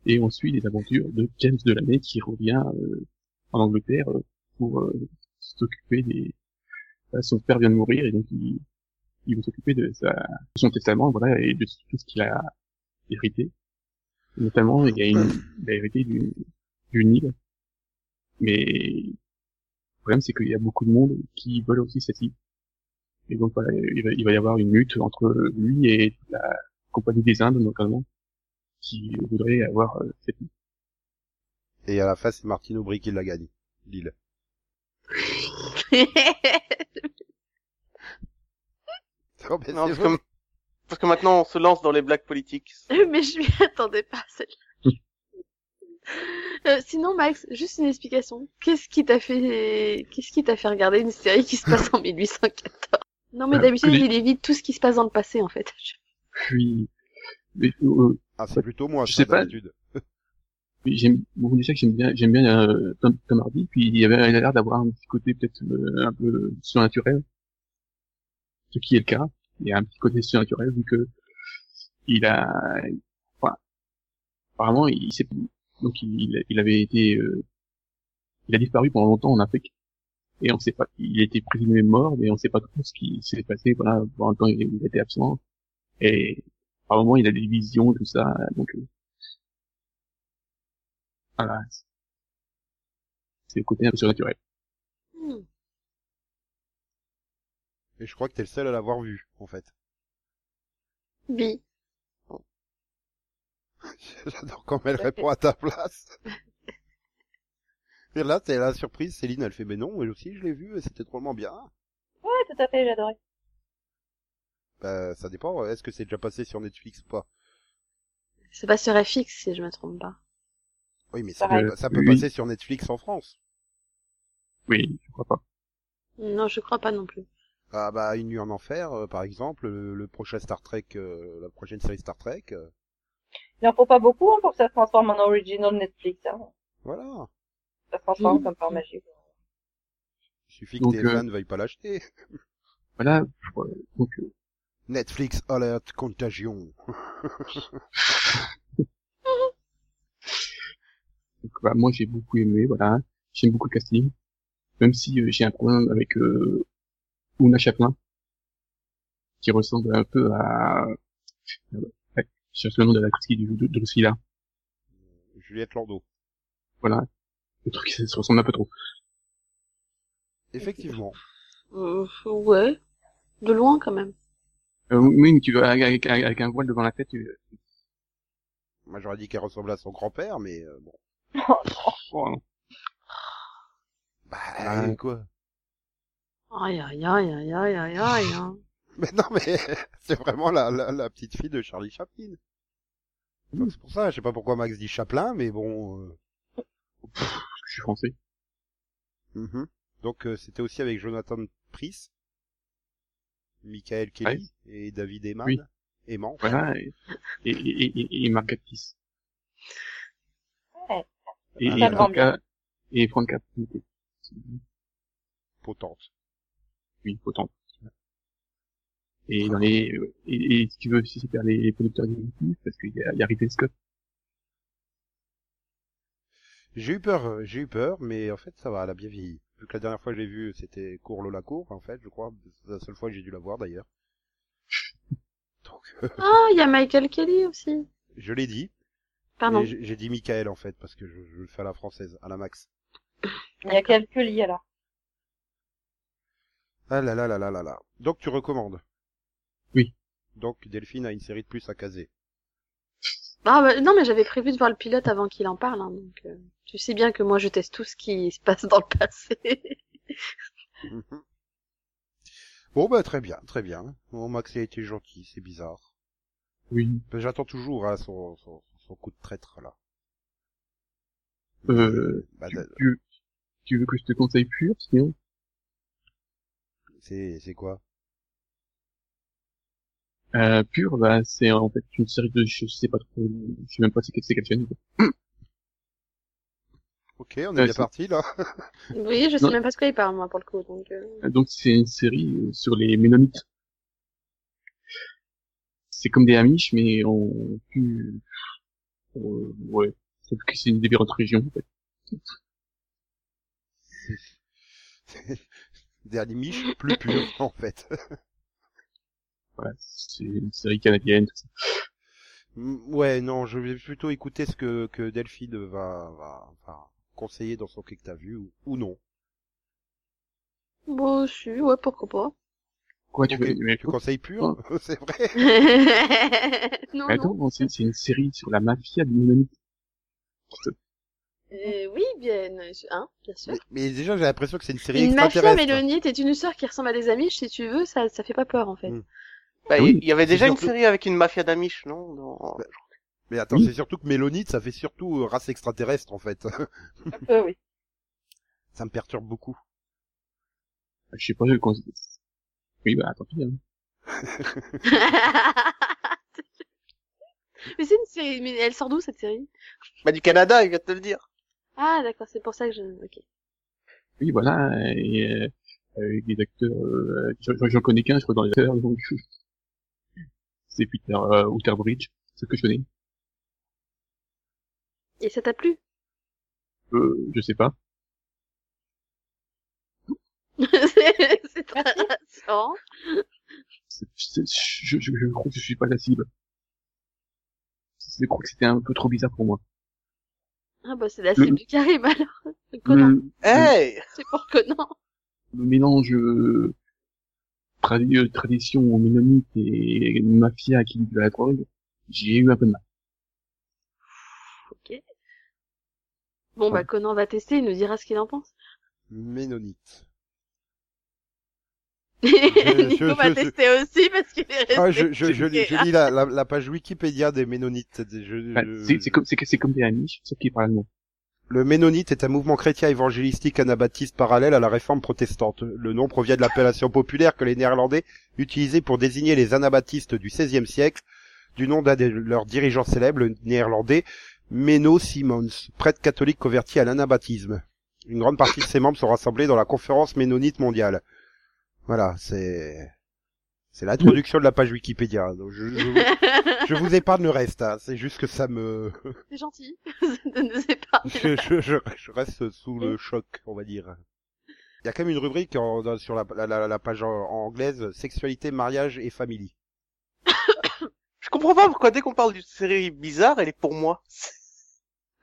et on suit les aventures de James Delaney qui revient euh, en Angleterre euh, pour euh, s'occuper des. euh, son père vient de mourir et donc il, il veut s'occuper de, sa, de son testament voilà et de tout ce qu'il a hérité. Notamment il y a une il a hérité d'une d'une île. Mais le problème, c'est qu'il y a beaucoup de monde qui veulent aussi cette île. Et donc voilà, il va, il va y avoir une lutte entre lui et la compagnie des Indes, notamment, qui voudrait avoir euh, cette île. Et à la fin, c'est Martine Aubry qui l'a gagné. Non, c'est parce que... maintenant on se lance dans les blagues politiques. Mais je m'y attendais pas, celle-là. Euh, sinon, Max, juste une explication. Qu'est-ce qui t'a fait, qu'est-ce qui t'a fait regarder une série qui se passe en 1814 Non, mais Euh, d'habitude, les- il évite tout ce qui se passe dans le passé, en fait. Puis, mais, euh, Ah, c'est plutôt moi, Je sais pas. j'aime, vous déjà que j'aime bien, j'aime bien euh, Tom, Tom Hardy, puis il y avait il a l'air d'avoir un petit côté peut-être euh, un peu surnaturel, ce qui est le cas. Il y a un petit côté surnaturel vu que il a, enfin, apparemment il s'est, donc il, avait été, euh, il a disparu pendant longtemps en Afrique et on sait pas, il était présumé mort, mais on sait pas trop ce qui s'est passé. Voilà, pendant le temps il, il était absent et par moment il a des visions tout ça, donc euh, voilà, c'est le côté un peu surnaturel. Hmm. Et je crois que t'es le seul à l'avoir vu, en fait. Bi. J'adore quand elle répond à ta place. Et là, t'es la surprise, Céline, elle fait, mais non, moi aussi, je l'ai vu, et c'était drôlement bien. Ouais, tout à fait, j'adorais. Bah, ça dépend, est-ce que c'est déjà passé sur Netflix ou pas? C'est pas sur FX, si je me trompe pas. Oui, mais ça, Pareil. peut, ça peut Oui. passer sur Netflix en France. Oui, je crois pas. Non, je crois pas non plus. Ah bah, Une nuit en enfer, euh, par exemple, le, le prochain Star Trek, euh, la prochaine série Star Trek, euh, Il en faut pas beaucoup hein, pour que ça se transforme en original Netflix. Hein. voilà. Ça se transforme Mhm. comme par magie. Il suffit que tes euh, fans veuillent pas l'acheter. Voilà, donc euh, Netflix Alert Contagion. Donc, bah, moi j'ai beaucoup aimé, voilà. J'aime beaucoup le casting. Même si euh, j'ai un problème avec euh, Una Chaplin, qui ressemble un peu à... euh, je cherche le nom de la qui du, de, de Drusilla. Juliette Landau. Voilà. Le truc, ça se ressemble un peu trop. Effectivement. Euh, ouais. De loin, quand même. Euh, oui, mais tu veux, avec, avec- avec un voile devant la tête, tu... Moi, j'aurais dit qu'elle ressemblait à son grand-père, mais euh, bon. oh, non. Bah, Ouais. quoi? Aïe, aïe, aïe, aïe, aïe, aïe, aïe, hein. Mais non, mais c'est vraiment la, la, la petite fille de Charlie Chaplin. Donc c'est pour ça, je sais pas pourquoi Max dit Chaplin, mais bon. euh, Parce que je suis français. mhm. Donc euh, c'était aussi avec Jonathan Pryce, Michael Kelly et David Eman. Oui. Eman. Voilà, et, et, et, et, et Marc Gatiss. Ouais. Et, et Franca, et Franca, Potente. Oui, autant. Et dans les, et, et si tu veux aussi faire les, les producteurs exécutifs, parce qu'il y a, il y a Ridley Scott. J'ai eu peur, euh, j'ai eu peur, mais en fait ça va, elle a bien vieilli. Vu que la dernière fois que je l'ai vue, c'était Cour Lola Cour, en fait, je crois. C'est la seule fois que j'ai dû la voir d'ailleurs. Donc, euh, Ah, il y a Michael Kelly aussi. je l'ai dit. Pardon. J'ai j'ai dit Michael en fait, parce que je, je le fais à la française, à la max. Il y a quelques lits alors. Ah là là là là là là. Donc tu recommandes? Oui. Donc Delphine a une série de plus à caser. Ah, bah, non, mais j'avais prévu de voir le pilote avant qu'il en parle, hein, donc, euh, tu sais bien que moi, je teste tout ce qui se passe dans le passé. Mhm. bon bah très bien, très bien. Bon Max a été gentil, c'est bizarre. Oui. Ben, J'attends toujours hein, son, son, son coup de traître là. Euh, Bah, tu, tu, tu veux que je te conseille pur, sinon? C'est c'est quoi? Euh, Pur, bah, c'est en fait une série de, je sais pas trop, je sais même pas c'est quelle c'est quelle chaîne. Ok, on est Ouais, bien c'est- parti là. Oui, je sais Non. même pas ce qu'il parle, moi, pour le coup. Donc, euh... Euh, Donc c'est une série euh, sur les Ménonites. C'est comme des Amish, mais en plus, euh, ouais, sauf que c'est une différente région. En fait. Des animes plus purs en fait. Voilà, c'est une série canadienne. tout ça. Mm, Ouais, non, je vais plutôt écouter ce que, que Delphine va, va, va conseiller dans son que t'as vu ou, ou non. Bon, si, ouais, pourquoi pas. Quoi, tu Ok, veux mais, Tu conseilles pur C'est vrai non, attends, c'est c'est une série sur la mafia des Ménonites. Euh, oui, bien, hein, bien sûr. mais, mais déjà, j'ai l'impression que c'est une série Une mafia mélonite est une sœur qui ressemble à des amis, si tu veux, ça, ça fait pas peur, en fait. Mm. Bah, Ah oui, il y avait déjà une surtout- série avec une mafia d'Amish, non dans... Bah, Mais attends, Oui. c'est surtout que Mélonite, ça fait surtout euh, race extraterrestre en fait. Un peu, oui. ça me perturbe beaucoup. Je sais pas, je le conseille. Oui, bah tant pis. Hein. mais c'est une série, mais elle sort d'où, cette série? Bah, du Canada, il vient de te le dire. Ah, d'accord, c'est pour ça que je... Ok. Oui, voilà, et euh, avec des acteurs, euh, j'en j'en connais qu'un, je crois, dans les acteurs, donc c'est Peter euh, Outerbridge, c'est ce que je connais. Et ça t'a plu? Euh, je sais pas. C'est c'est- Je, je, je crois que je suis pas la cible. Je crois que c'était un peu trop bizarre pour moi. Ah bah c'est la cible Le- du Karim, alors. Conan, Le, Hey c'est pour Conan. le mélange euh, tradi- euh, tradition ménonite et mafia qui de la drogue, j'ai eu un peu de mal. Ok. Bon bah. Conan va tester, il nous dira ce qu'il en pense. Ménonite. Nico je- tester aussi parce qu'il est resté. Ah, je, je, je, lis- bloqué. je lis la, la, la page Wikipédia des Ménonites. Je- Enfin, je- c'est comme, c'est des amis, sauf qu'ils parlent allemand. Le Ménonite est un mouvement chrétien évangélistique anabaptiste parallèle à la réforme protestante. Le nom provient de l'appellation populaire que les Néerlandais utilisaient pour désigner les anabaptistes du XVIe siècle, du nom d'un de leurs dirigeants célèbres, le néerlandais Menno Simons, prêtre catholique converti à l'anabaptisme. Une grande partie de ses membres sont rassemblés dans la conférence ménonite mondiale. Voilà, c'est c'est l'introduction de la page Wikipédia. Donc je, je, je vous épargne le reste. hein. C'est juste que ça me C'est gentil de nous épargner. je, je, je, je reste sous le choc, on va dire. Il y a quand même une rubrique en- sur la, la, la, page anglaise, sexualité, mariage et famille. Je comprends pas pourquoi dès qu'on parle d'une série bizarre, elle est pour moi.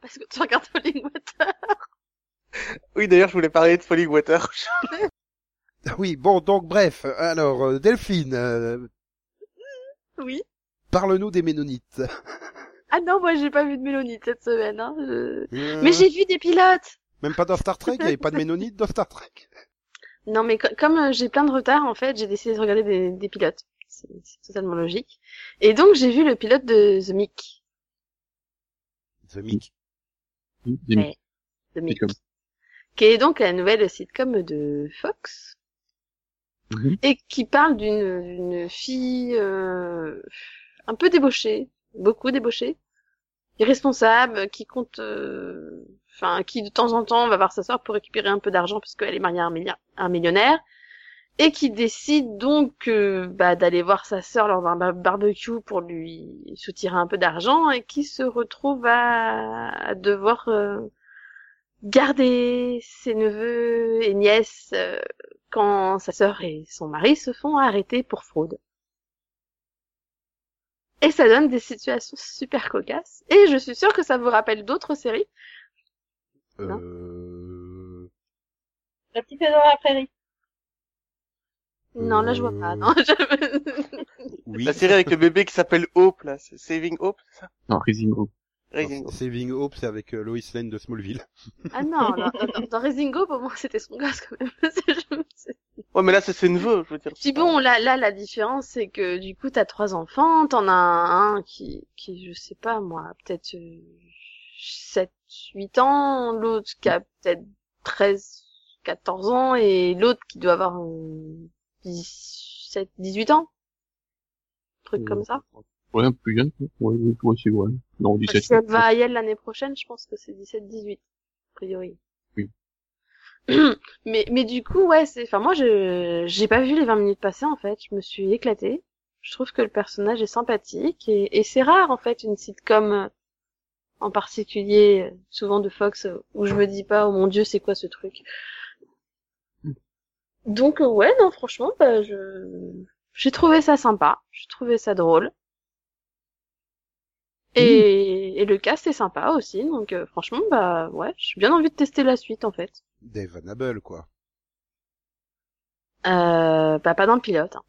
Parce que tu regardes Falling Water. Oui, d'ailleurs, je voulais parler de Falling Water. Oui, bon, donc bref, alors euh, Delphine, euh, Oui. parle-nous des Ménonites. Ah non, moi j'ai pas vu de Mélonite cette semaine. Hein. je- Euh, Mais j'ai vu des pilotes. Même pas Star Trek, il n'y avait pas de Ménonites dans Star Trek. Non, mais co- comme j'ai plein de retard, en fait, j'ai décidé de regarder des, des pilotes. C'est totalement logique. Et donc j'ai vu le pilote de The Mick. The Mick. Ouais. The Mick. Qui est donc la nouvelle sitcom de Fox. Mhm. Et qui parle d'une fille euh, un peu débauchée, beaucoup débauchée, irresponsable, qui compte, euh, enfin, qui de temps en temps va voir sa sœur pour récupérer un peu d'argent parce qu'elle est mariée à un, millionnaire, et qui décide donc euh, bah, d'aller voir sa sœur lors d'un bar- barbecue pour lui soutirer un peu d'argent, et qui se retrouve à, devoir garder ses neveux et nièces quand sa sœur et son mari se font arrêter pour fraude. Et ça donne des situations super cocasses. Et je suis sûre que ça vous rappelle d'autres séries. Non. Euh... La petite maison dans la prairie. Non, là je vois pas. Euh. Non, je- Oui. La série avec le bébé qui s'appelle Hope, là. Saving Hope, c'est ça? Non, Rising Hope. Raising Hope. Saving Hope, c'est avec euh, Lois Lane de Smallville. ah non, dans, dans, dans Raising Hope, au moins c'était son gosse quand même. Ouais, mais là, c'est ses neveux, je veux dire. Puis bon, là, là, la différence, c'est que du coup, t'as trois enfants, t'en as un qui, qui, je sais pas moi, peut-être euh, 7, 8 ans, l'autre qui a peut-être 13, 14 ans, et l'autre qui doit avoir euh, 17, 18 ans. Un truc Euh, comme ça. Ouais, un peu plus jeune. Ouais, ouais, ouais, c'est ouais. Non, 17. Si elle va à Yale l'année prochaine, je pense que c'est 17, 18, a priori. Mais, mais du coup, ouais, c'est, enfin, moi, je, j'ai pas vu les 20 minutes passer, en fait. Je me suis éclatée. Je trouve que le personnage est sympathique et, et c'est rare, en fait, une sitcom, euh, en particulier, euh, souvent de Fox, euh, où je me dis pas, oh mon dieu, c'est quoi ce truc? Donc, ouais, non, franchement, bah, je, j'ai trouvé ça sympa. J'ai trouvé ça drôle. Et, et le cast est sympa aussi, donc euh, franchement, bah ouais, j'ai bien envie de tester la suite en fait. Dave Hannibal, quoi. Euh, bah pas dans le pilote. Hein.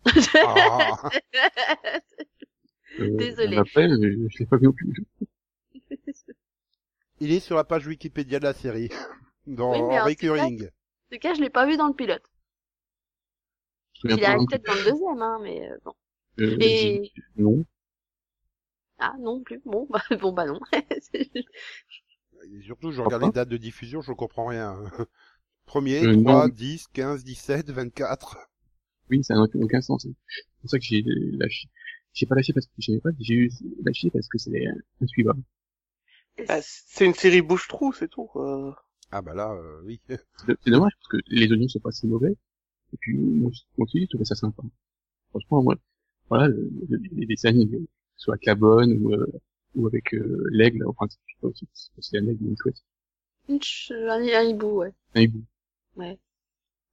Ah, Euh, Désolé. Après, euh, je l'ai pas vu non plus. il est sur la page Wikipédia de la série. Dans Oui, mais en Recurring. en tout cas, je l'ai pas vu dans le pilote. Il pas. peut-être dans le deuxième, hein, mais euh, bon. Euh, Et Non. ah non plus. Bon bah bon bah non. Et surtout, je regarde les dates de diffusion, je comprends rien. Premier, Euh, 3, non. 10, 15, 17, 24. Oui, ça n'a aucun sens. C'est pour ça que j'ai lâché. J'ai pas lâché parce que j'avais pas, j'ai eu lâché parce que c'est insuivable. Bah, c'est une série bouche-trou, c'est tout. euh. Ah bah là, euh, oui. C'est dommage parce que les oignons sont pas si mauvais. Et puis, moi, aussi, je trouvais ça sympa. Franchement, moi, voilà, le- le- les dessins, soit avec la bonne ou, euh, ou avec euh, l'aigle, enfin, je sais pas aussi, si c'est un aigle ou une chouette. Ch- un, un hibou, ouais. Un hibou.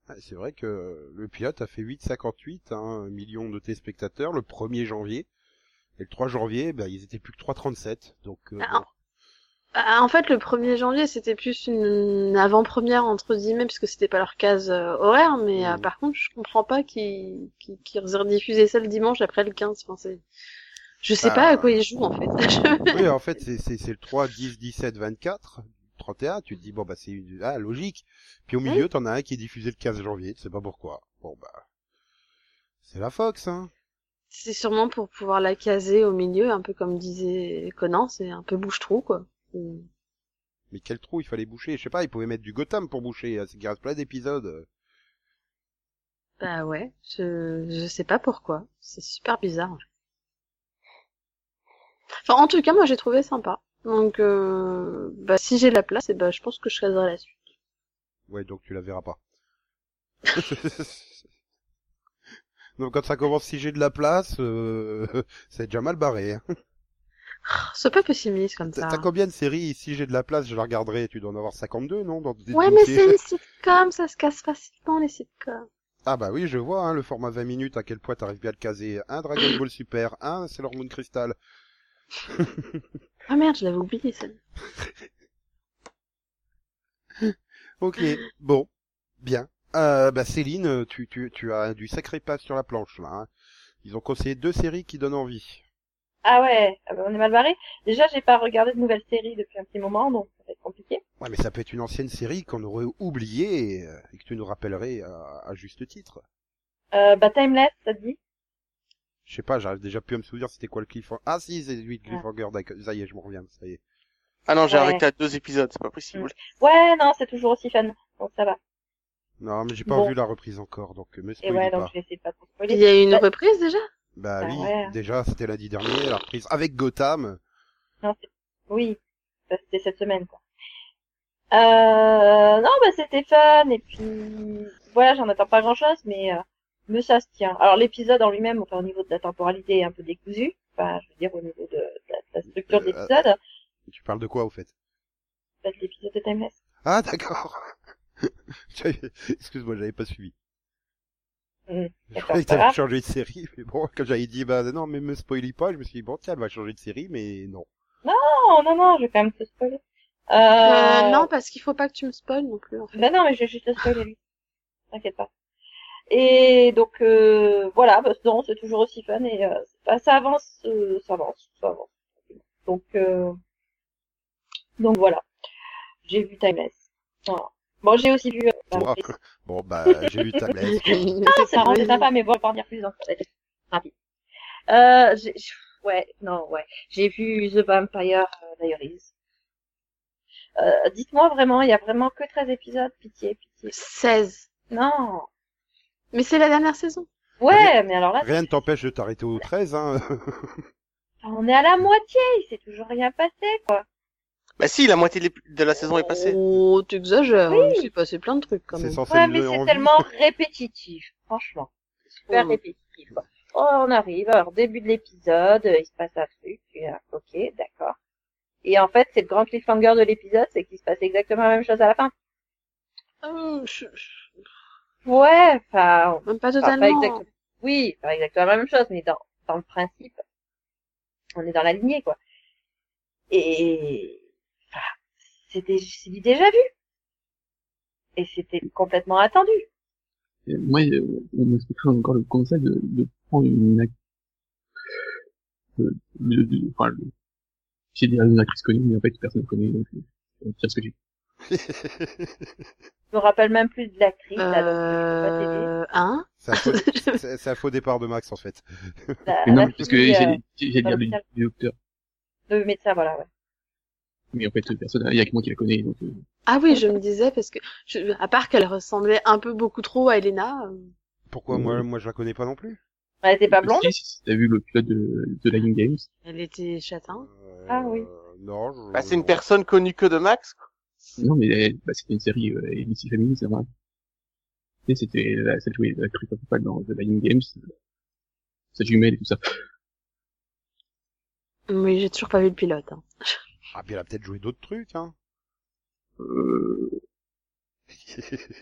Ah, C'est vrai que le pilote a fait 8,58 hein, millions de téléspectateurs le 1er janvier. Et le 3 janvier, bah, ils étaient plus que 3,37. Donc, euh, Ah, bon. Ah, En fait, le 1er janvier, c'était plus une avant-première entre guillemets, puisque c'était pas leur case euh, horaire. Mais euh, Mhm. par contre, je comprends pas qu'ils qu'ils qu'ils rediffusaient ça le dimanche après le 15. Enfin, c'est... Je sais Ah. pas à quoi ils jouent en fait. oui, en fait, c'est le 3, 10, 17, 24, 31. Tu te dis, bon, bah, c'est une... ah, logique. Puis au milieu, t'en as un qui est diffusé le 15 janvier. Tu sais pas pourquoi. Bon, bah, c'est la Fox, hein. c'est sûrement pour pouvoir la caser au milieu, un peu comme disait Conan, c'est un peu bouche-trou quoi. Mm. Mais quel trou il fallait boucher Je sais pas, ils pouvaient mettre du Gotham pour boucher. C'est qu'il reste plein d'épisodes. Bah ouais, je, je sais pas pourquoi. C'est super bizarre. Enfin, en tout cas, moi j'ai trouvé sympa. Donc, euh, bah si j'ai la place, et bah je pense que je caserai la suite. Ouais, donc tu la verras pas. donc quand ça commence, si j'ai de la place, euh... c'est déjà mal barré. Hein. C'est pas pessimiste comme ça. t'as combien de séries Si j'ai de la place, je la regarderai. Tu dois en avoir 52, non dans Ouais, mais c'est une sitcom, ça se casse facilement les sitcoms. Ah bah oui, je vois, hein, le format 20 minutes, à quel point t'arrives bien à le caser. Un Dragon Ball Super, un Sailor Moon Crystal. Ah merde, je l'avais oublié ça. Ok, bon, bien. Euh, bah Céline, tu, tu, tu as du sacré pas sur la planche là. Hein. Ils ont conseillé deux séries qui donnent envie. Ah ouais, ah bah, on est mal barré. Déjà, j'ai pas regardé de nouvelles séries depuis un petit moment, donc ça va être compliqué. Ouais, mais ça peut être une ancienne série qu'on aurait oubliée et, euh, et que tu nous rappellerais à, à juste titre. Euh, bah, Timeless, ça te dit? Je sais pas, j'arrive déjà plus à me souvenir c'était quoi le cliffhanger. Ah si, c'est lui le Ouais. cliffhanger, d'accord. Ça y est, je me reviens, ça y est. Ah non, j'ai Ouais. arrêté à deux épisodes, c'est pas possible. Ouais, non, c'est toujours aussi fun, donc ça va. Non, mais j'ai pas Bon. vu la reprise encore, donc euh, me Et spoil ouais, pas. donc je vais essayer de pas trop Il y a une Bah- reprise déjà? Bah Bah oui, ouais. déjà c'était lundi dernier, la reprise avec Gotham. Non, c'est- oui, ça, c'était cette semaine, quoi. Euh, non, bah, c'était fun, et puis, voilà, j'en attends pas grand chose, mais, euh, mais ça se tient. Alors, l'épisode en lui-même, enfin, au niveau de la temporalité, est un peu décousu. Enfin, je veux dire, au niveau de, de la, de la structure de Euh, l'épisode. Tu parles de quoi au fait? Peut-être l'épisode de Timeless. Ah d'accord. Excuse-moi, j'avais pas suivi. Je d'accord, croyais que pas t'avais grave. changé de série, mais bon, quand j'avais dit bah non mais me spoilie pas, je me suis dit bon tiens elle va changer de série, mais non. Non, non, non, je vais quand même te spoiler. Euh, euh, Non, parce qu'il faut pas que tu me spoil non plus en fait. Bah non, mais je vais juste le spoiler lui. T'inquiète pas. Et donc euh, voilà, bah, non, c'est toujours aussi fun et euh, bah, ça avance, euh, ça avance, ça avance. Donc euh, donc voilà. J'ai vu Timeless. Voilà. Bon, j'ai aussi vu. euh, bah. Bon bah j'ai vu tablette. Ah, c'est marrant, c'est sympa, mais bon, on va en dire plus. Ça être rapide. Euh, j'ai- ouais, non, ouais. J'ai vu The Vampire euh, Diaries. Euh, dites-moi vraiment, il y a vraiment que 13 épisodes, pitié, pitié. 16. Non. Mais c'est la dernière saison. Ouais, mais alors là, Rien ne t'empêche de t'arrêter au 13, hein. on est à la moitié, il s'est toujours rien passé, quoi. Bah si, la moitié de la saison est passée. Oh, t'exagères. Oui. Il s'est passé plein de trucs quand C'est même. censé Ouais, me mais c'est en tellement répétitif, franchement. C'est super Mm. répétitif. quoi. Oh, on arrive, alors début de l'épisode, euh, il se passe un truc, et, euh, ok, d'accord. Et en fait, c'est le grand cliffhanger de l'épisode, c'est qu'il se passe exactement la même chose à la fin. Euh, je- je- Ouais, enfin, Même pas totalement. pas exactement. Oui, pas exactement la même chose, mais dans, dans le principe, on est dans la lignée, quoi. Et, enfin, c'était, c'est du déjà vu. Et c'était complètement attendu. Et moi, on m'expliquerait encore le concept de, de prendre une ac- de, de, de- enfin, le- j'ai dit une actrice connue, mais en fait personne ne connaît, donc on tire ce que j'ai. Je me rappelle même plus de l'actrice. Euh, hein? C'est un, un faux départ de Max, en fait. La- Mais non, la parce que j'ai euh, j'ai- le, l'hôpital. le docteur, le médecin, voilà, ouais. mais en fait personne, il y a que moi qui la connais, donc euh, Ah oui, je me disais parce que, je- à part qu'elle ressemblait un peu beaucoup trop à Elena. euh, Pourquoi moi, moi, je la connais pas non plus? Elle était pas blonde? si, si t'as vu le pilote de, de Lying Games, Elle était châtain. Euh, Ah oui. Non, je... Bah c'est une personne connue que de Max. quoi. Non mais euh, bah, c'était une série euh, ABC Family, c'est vrai. Et c'était la, celle jouée l'actrice principale dans The Lying Games, sa jumelle et tout ça. Oui, j'ai toujours pas vu le pilote. hein. Ah, puis elle a peut-être joué d'autres trucs, hein. Euh,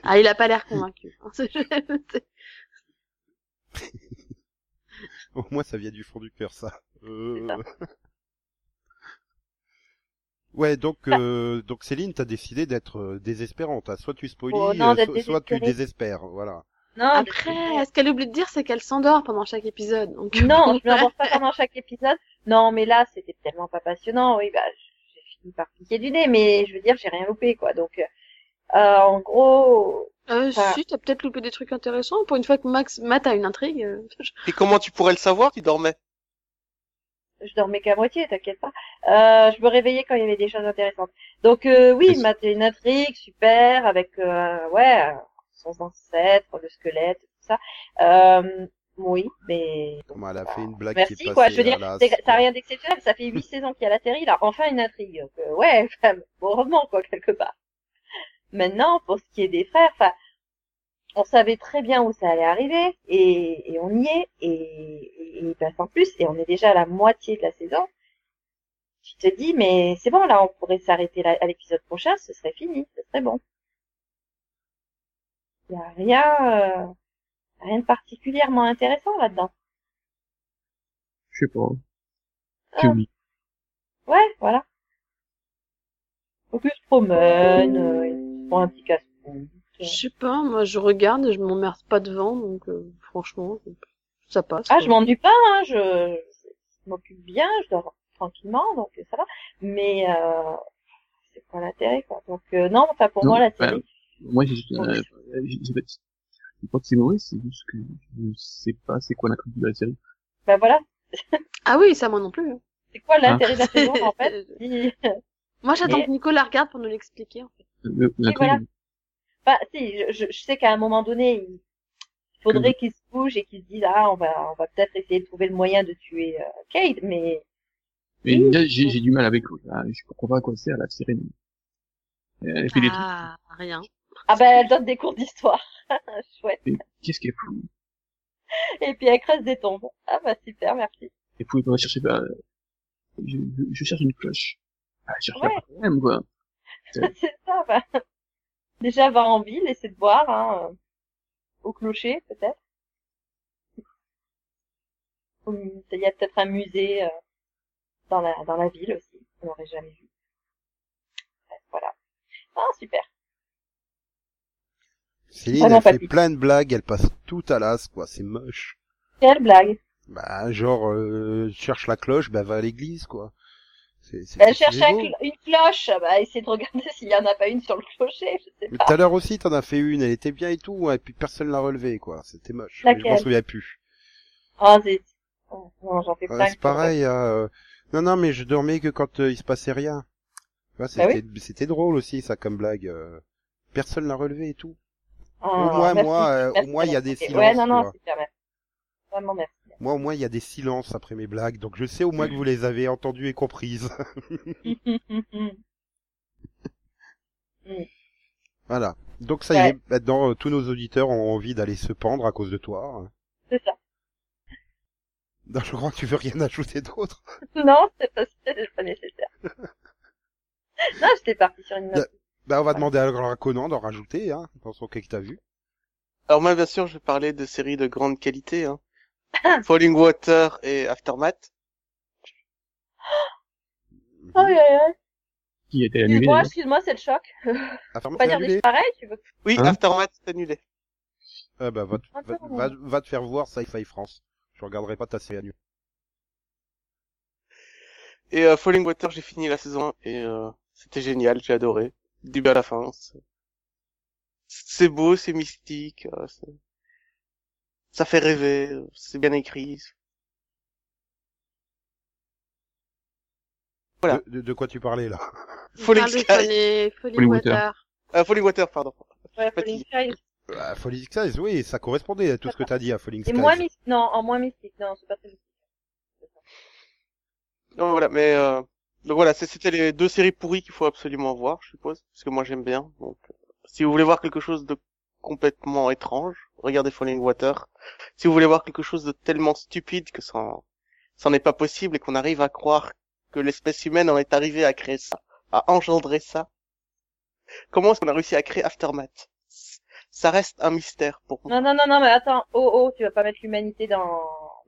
Ah, il a pas l'air convaincu. Au moins, ça vient du fond du cœur, ça. Euh... Ouais, donc, euh, donc Céline, t'as décidé d'être euh, désespérante. hein. Soit tu spoilies, Oh, non, euh, soit, tu désespères, voilà. Non, Après, ce qu'elle oublie de dire, c'est qu'elle s'endort pendant chaque épisode. Donc... Non, je m'endors pas pendant chaque épisode. Non, mais là, c'était tellement pas passionnant. Oui, bah, j'ai fini par piquer du nez, mais je veux dire, j'ai rien loupé, quoi. Donc, euh, euh, en gros, Euh, Ah. si, t'as peut-être loupé des trucs intéressants. Pour une fois que Max, Matt a une intrigue. euh, Et comment tu pourrais le savoir Tu dormais. Je dormais qu'à moitié, t'inquiète pas. Euh, je me réveillais quand il y avait des choses intéressantes. Donc, euh, oui, a une intrigue super avec, euh, ouais, son ancêtre, le squelette, tout ça. Euh, oui, mais Comment elle a fait une blague Merci, qui est quoi. Je veux dire, la- n'a rien d'exceptionnel. Ça fait huit saisons qu'il y a la série, là. Enfin, une intrigue. Donc, euh, ouais, enfin, heureusement, quoi, quelque part. Maintenant, pour ce qui est des frères, enfin, on savait très bien où ça allait arriver, et, et on y est, et, et, il passe en plus, et on est déjà à la moitié de la saison. Tu te dis, mais c'est bon, là, on pourrait s'arrêter à l'épisode prochain, ce serait fini, ce serait bon. Il y a rien, euh, rien de particulièrement intéressant là-dedans. je sais pas. Ah. oui. Ouais, voilà. Donc ils se promènent, euh, ils font un petit casse-cou. Je sais pas, moi je regarde et je m'emmerde pas devant, donc euh, franchement, ça passe. Ah, quoi. je m'ennuie pas, hein, je, je m'occupe bien, je dors tranquillement, donc ça va. Mais euh, c'est pas l'intérêt, quoi. Donc euh, non, enfin pour Non, moi la bah, série. Moi, j'ai, euh, j'ai, j'ai pas dit- je crois que c'est mauvais, c'est juste que je sais pas c'est quoi l'intrigue de la série. Bah voilà, Ah oui, ça moi non plus. hein. c'est quoi l'intérêt de la saison en fait. Moi j'attends Mais- que Nico la regarde pour nous l'expliquer. En fait. Le- L'intrigue, voilà. Bah si, je, je, je sais qu'à un moment donné, il faudrait qu'ils se bougent et qu'ils se disent ah on va on va peut-être essayer de trouver le moyen de tuer euh, Cade, mais mais Oui. j'ai, j'ai du mal avec, là, je comprends pas à quoi sert la sirène. Elle fait des trucs, Ah, rien. ah bah elle donne des cours d'histoire, chouette. mais qu'est-ce qu'elle fout? Et puis elle creuse des tombes. Ah bah super, merci. Elle pouvait pas chercher, bah, je, je, je cherche une cloche. Ah, je cherche Ouais. pas quand même, quoi. c'est ça, bah. Déjà, va en ville, essaie de voir, hein, euh, au clocher, peut-être. Il y a peut-être un musée euh, dans la dans la ville aussi, on n'aurait jamais vu. Ouais, Voilà. Ah, super. Céline, Vraiment elle fait papy. plein de blagues, elle passe tout à l'as, quoi. C'est moche. Quelle blague. Bah, genre, euh, cherche la cloche, bah va à l'église, quoi. C'est, c'est Elle c'est cherche une cloche, bah, essaie de regarder s'il y en a pas une sur le clocher, je sais pas. tout à l'heure aussi, t'en as fait une, elle était bien et tout, et puis personne l'a relevée, quoi. C'était moche. Mais je m'en Laquelle? souviens plus. Oh, zut. Oh, non, j'en fais c'est pareil, euh, Non, non, mais je dormais que quand euh, il se passait rien. Bah c'était, c'était drôle aussi, ça, comme blague. euh. Personne l'a relevé et tout. Oh, Au moins, merci, moi, euh, au moins, il y a des silences, Ouais, non, non, vois. super, merci. Vraiment merci. Moi, au moins, il y a des silences après mes blagues, donc je sais au moins que vous les avez entendues et comprises. voilà. Donc ça y est, maintenant, euh, tous nos auditeurs ont envie d'aller se pendre à cause de toi. C'est ça. Non, je crois que tu veux rien ajouter d'autre. Non, c'est pas, c'est pas nécessaire. non, j'étais partie sur une note. Bah, on va demander à Conan d'en rajouter, hein, dans son cas que t'as vu. Alors moi, bien sûr, je vais parler de séries de grande qualité. Hein. Falling Water et Aftermath. Oh. Qui a été annulé. Excuse-moi, d'ailleurs. excuse-moi, c'est le choc. Faut pas dire des annulé pareilles, tu veux. Oui, Hein Aftermath, c'est annulé. Ah bah, va, te- va, Attends. va, va te faire voir Sci-Fi France. Je regarderai pas ta série annulée. Et euh, Falling Water, j'ai fini la saison 1 et euh, c'était génial, j'ai adoré. Du début à la fin. c'est- beau, c'est mystique, euh, ça fait rêver, c'est bien écrit. Voilà. De, de, de quoi tu parlais, là? Parle de Sky. Falling Water. Euh, Falling Water, pardon. Ouais. Falling Skies. Ah, Falling Skies, oui, ça correspondait à tout ce que t'as dit à Falling Et Skies. moins mystique. Non, en moins mystique. Non, c'est pas très mystique. Non, voilà, mais euh, donc voilà, c'était les deux séries pourries qu'il faut absolument voir, je suppose, parce que moi j'aime bien. Donc, euh, si vous voulez voir quelque chose de complètement étrange, regardez Falling Water. Si vous voulez voir quelque chose de tellement stupide que ça, en- ça n'est pas possible et qu'on arrive à croire que l'espèce humaine en est arrivée à créer ça, à engendrer ça, comment est-ce qu'on a réussi à créer Aftermath? Ça reste un mystère pour moi. Non, non, non, non, mais attends. Oh, oh, tu vas pas mettre l'humanité dans,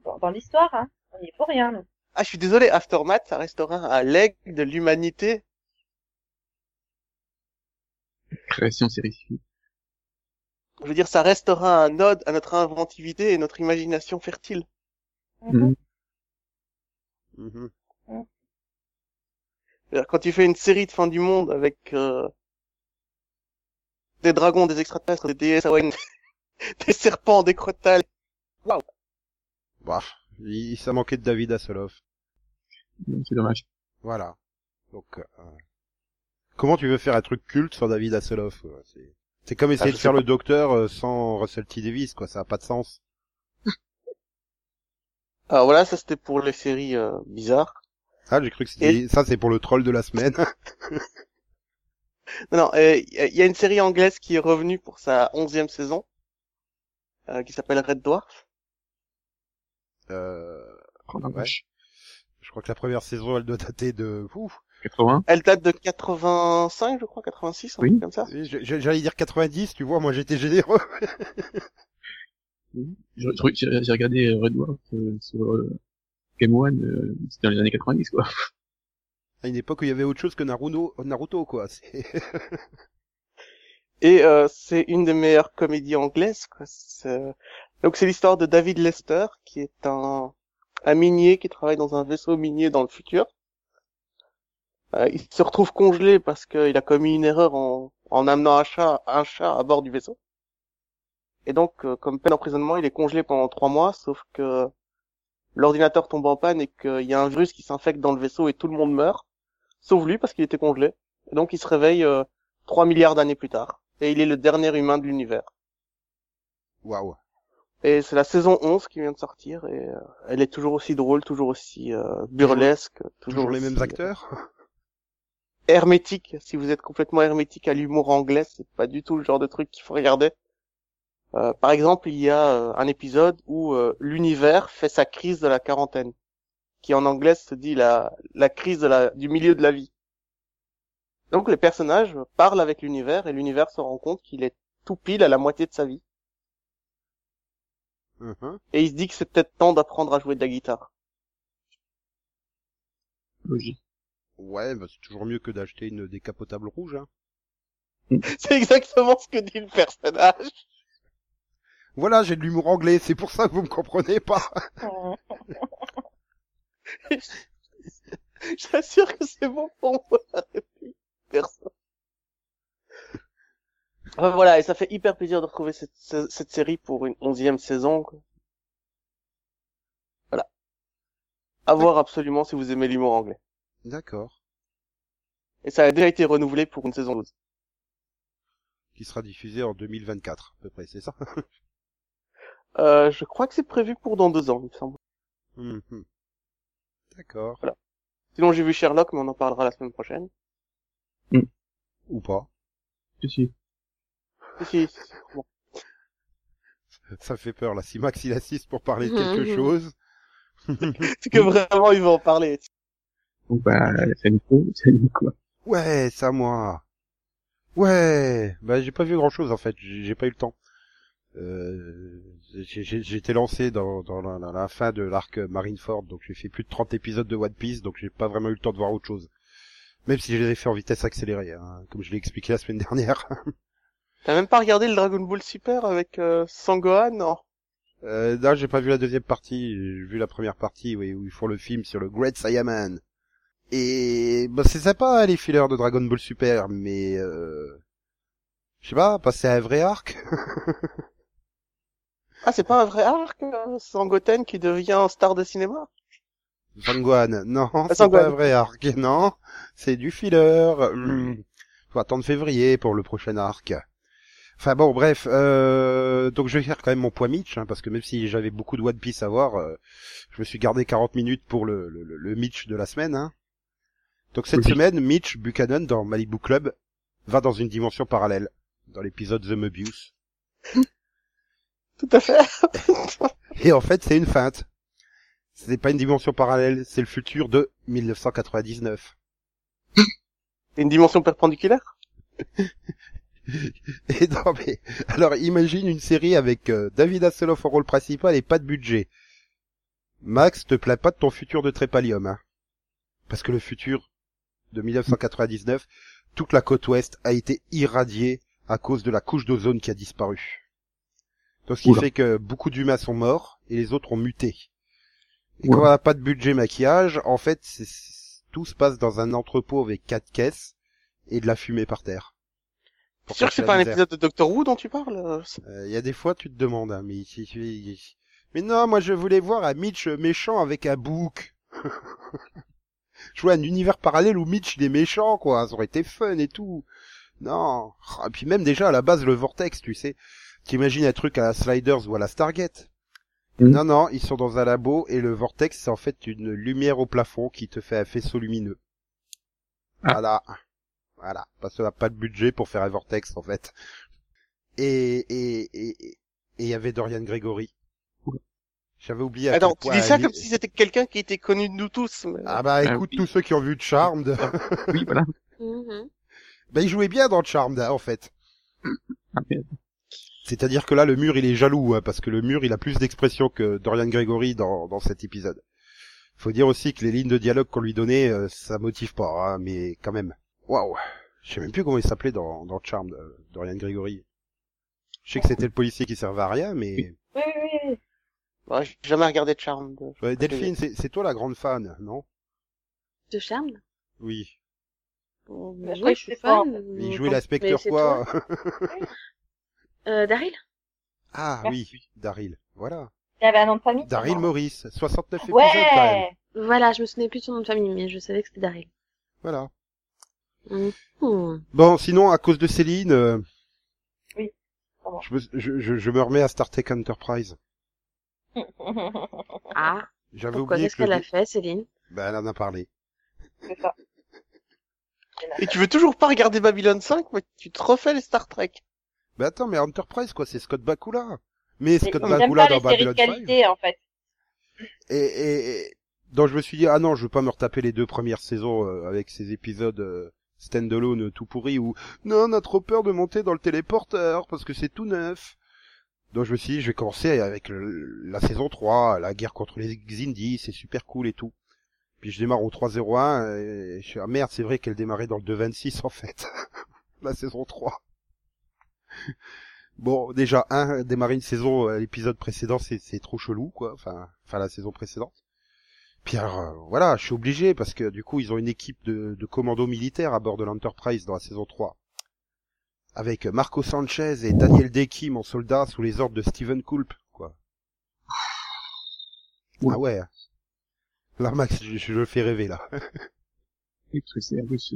dans, dans l'histoire, hein. On y est pour rien, nous. Ah, je suis désolé, Aftermath, ça restera un leg de l'humanité. Création sérifiée. Je veux dire, ça restera un ode à notre inventivité et notre imagination fertile. Mhm. Mhm. C'est-à-dire, Quand tu fais une série de fin du monde avec euh, des dragons, des extraterrestres, des déesses des serpents, des crotales. Bah, il, ça manquait de David Hasselhoff. Non, C'est dommage. Voilà. Donc, euh, comment tu veux faire un truc culte sans David Hasselhoff quoi C'est c'est comme essayer je de faire pas. le docteur euh, sans Russell T Davis, quoi. Ça a pas de sens. Alors voilà, ça c'était pour les séries euh, bizarres. Ah, j'ai cru que c'était ça, c'est pour le troll de la semaine. Non, non, euh, il y a- il y a une série anglaise qui est revenue pour sa onzième saison, euh, qui s'appelle Red Dwarf. euh, Oh Ouais. je crois que la première saison, elle doit dater de. Ouf. 80. Elle date de 85, je crois, 86, un Oui. truc comme ça. J'allais dire 90, tu vois, moi j'étais généreux. J'ai j'ai regardé euh, Red Dwarf euh, sur euh, Game One, euh, c'était dans les années 90 quoi. À une époque où il y avait autre chose que Naruto, Naruto quoi. C'est- Et euh, c'est une des meilleures comédies anglaises. Quoi. C'est- Donc c'est l'histoire de David Lester, qui est un, un minier qui travaille dans un vaisseau minier dans le futur. Euh, il se retrouve congelé parce qu'il a commis une erreur en, en amenant un chat, un chat à bord du vaisseau. Et donc, euh, comme peine d'emprisonnement, il est congelé pendant trois mois, sauf que l'ordinateur tombe en panne et qu'il y a un virus qui s'infecte dans le vaisseau et tout le monde meurt, sauf lui parce qu'il était congelé. Et donc il se réveille euh, 3 milliards d'années plus tard. Et il est le dernier humain de l'univers. Waouh. Et c'est la saison 11 qui vient de sortir et euh, elle est toujours aussi drôle, toujours aussi euh, burlesque, toujours, Toujours les mêmes acteurs? Hermétique. Si vous êtes complètement hermétique à l'humour anglais, c'est pas du tout le genre de truc qu'il faut regarder. Euh, par exemple, il y a euh, un épisode où euh, l'univers fait sa crise de la quarantaine, qui en anglais se dit la, la crise de la, du milieu de la vie. Donc les personnages parlent avec l'univers et l'univers se rend compte qu'il est tout pile à la moitié de sa vie. Mhm. Et il se dit que c'est peut-être temps d'apprendre à jouer de la guitare. Logique. Ouais, bah, c'est toujours mieux que d'acheter une décapotable rouge. Hein. C'est exactement ce que dit le personnage. Voilà, j'ai de l'humour anglais, c'est pour ça que vous me comprenez pas. J'assure que c'est bon pour moi la réplique. Personne. Enfin, voilà, et ça fait hyper plaisir de retrouver cette, ce- cette série pour une onzième saison. quoi. Voilà. À voir absolument si vous aimez l'humour anglais. D'accord. Et ça a déjà été renouvelé pour une saison 12. Qui sera diffusé en 2024, à peu près, c'est ça? Euh, je crois que c'est prévu pour dans deux ans, il me semble. Mhm. D'accord. Sinon, j'ai vu Sherlock, mais on en parlera la semaine prochaine. Ou pas. Si, si. Si, si, si, bon. Ça fait peur, là. Si Max il assiste pour parler de quelque chose. C'est que vraiment, il va en parler. Donc, bah, c'est Nico, c'est Nico. Ouais, ça moi. Ouais, bah j'ai pas vu grand chose en fait, j'ai pas eu le temps. Euh, j'ai- j'ai j'ai été lancé dans, dans la, la- la fin de l'arc Marineford, donc j'ai fait plus de 30 épisodes de One Piece, donc j'ai pas vraiment eu le temps de voir autre chose. Même si je les ai fait en vitesse accélérée, hein, comme je l'ai expliqué la semaine dernière. T'as même pas regardé le Dragon Ball Super avec euh, Sangohan, non? Euh, là, j'ai pas vu la deuxième partie. J'ai vu la première partie, oui, où ils font le film sur le Great Saiyaman. Et bah, c'est sympa les fillers de Dragon Ball Super, mais euh... je sais pas, passer à un vrai arc. Ah, c'est pas un vrai arc, euh, Sangoten qui devient star de cinéma? Sangohan, non, c'est Sangohan. pas un vrai arc, non, c'est du filler. Hmm. Faut attendre février pour le prochain arc. Enfin bon, bref, euh, donc je vais faire quand même mon poids Mitch, hein, parce que même si j'avais beaucoup de One Piece à voir, euh, je me suis gardé 40 minutes pour le, le, le Mitch de la semaine. Hein. Donc cette Oui. semaine, Mitch Buchanan dans Malibu Club va dans une dimension parallèle, dans l'épisode The Mobius. Tout à fait. Et en fait, c'est une feinte. C'est pas une dimension parallèle, c'est le futur de 1999. Une dimension perpendiculaire? Et non mais, alors imagine une série avec euh, David Hasselhoff en rôle principal et pas de budget. Max, te plains pas de ton futur de Trépalium, hein. Parce que le futur de 1999, toute la côte ouest a été irradiée à cause de la couche d'ozone qui a disparu. Donc ce qui Oula. fait que beaucoup d'humains sont morts et les autres ont muté. Et quand on n'a pas de budget maquillage, en fait, c'est- c'est- tout se passe dans un entrepôt avec quatre caisses et de la fumée par terre. T'es sûr que c'est pas un misère. épisode de Doctor Who dont tu parles euh, c'est- Euh, Il y a des fois, tu te demandes, hein, mais, si- si- mais non, moi je voulais voir un Mitch méchant avec un bouc. vois un univers parallèle où Mitch il est méchant, quoi. Ça aurait été fun et tout. Non. Et puis même déjà à la base le vortex, tu sais. T'imagines un truc à la Sliders ou à la Stargate. Mhm. Non, non, ils sont dans un labo et le vortex c'est en fait une lumière au plafond qui te fait un faisceau lumineux. Ah. Voilà. Voilà. Parce qu'on n'a pas de budget pour faire un vortex en fait. Et, et, et, et il y avait Dorian Gregory. J'avais oublié à Attends, tu dis ça comme si c'était quelqu'un qui était connu de nous tous. Mais... Ah bah Ah écoute, oui. tous ceux qui ont vu Charmed, Oui, voilà. Mhm. bah il jouait bien dans Charmed hein, en fait. Ah. C'est-à-dire que là, le mur, il est jaloux, hein, parce que le mur, il a plus d'expression que Dorian Gregory dans, dans cet épisode. Faut dire aussi que les lignes de dialogue qu'on lui donnait, euh, ça motive pas, hein, mais quand même. Waouh Je sais même plus comment il s'appelait dans, dans Charmed, euh, Dorian Gregory. Je sais que c'était le policier qui servait à rien, mais... Oui, oui, oui. Ouais, j'ai jamais regardé de Charmed. Ouais, Delphine, c'est c'est toi la grande fan, non? De Charme Oui. Bon, Mais je oui, suis fan. Il jouait l'inspecteur quoi. Euh, Daryl? Ah Merci. oui, Daryl. Voilà. Il y avait un nom de famille? Daryl Maurice, 69 épisodes quand même. Ouais Voilà, je me souvenais plus de son nom de famille, mais je savais que c'était Daryl. Voilà. Mhm. Bon, sinon, à cause de Céline, euh, Oui. Je, me, je, je, je me remets à Star Trek Enterprise. Ah, J'avais pourquoi oublié qu'est-ce que le qu'elle a fait, Céline Ben, elle en a parlé. C'est ça. Et tu veux toujours pas regarder Babylon 5, mais tu te refais les Star Trek. Ben attends, mais Enterprise, quoi, c'est Scott Bakula. Mais Scott Bakula pas dans les séries de Babylon 5. qualité, en fait. Et, et, et- donc je me suis dit, ah non, je veux pas me retaper les deux premières saisons euh, avec ces épisodes euh, stand-alone tout pourris où, non, on a trop peur de monter dans le téléporteur parce que c'est tout neuf. Donc je me suis dit, je vais commencer avec le- la saison 3, la guerre contre les Xindi, c'est super cool et tout. Puis je démarre au 3.01 et je suis, ah merde, c'est vrai qu'elle démarrait dans le 2.26 en fait. la saison 3. Bon, déjà, un, démarrer une saison, euh, l'épisode précédent, c'est, trop chelou, quoi. Enfin, enfin, la saison précédente. Puis alors, euh, voilà, je suis obligé, parce que du coup, ils ont une équipe de, de commandos militaires à bord de l'Enterprise dans la saison 3. Avec Marco Sanchez et Daniel Dekim en soldats sous les ordres de Steven Culp, quoi. Ah ouais. Là, Max, je, je le fais rêver, là. Oui, parce que c'est ce-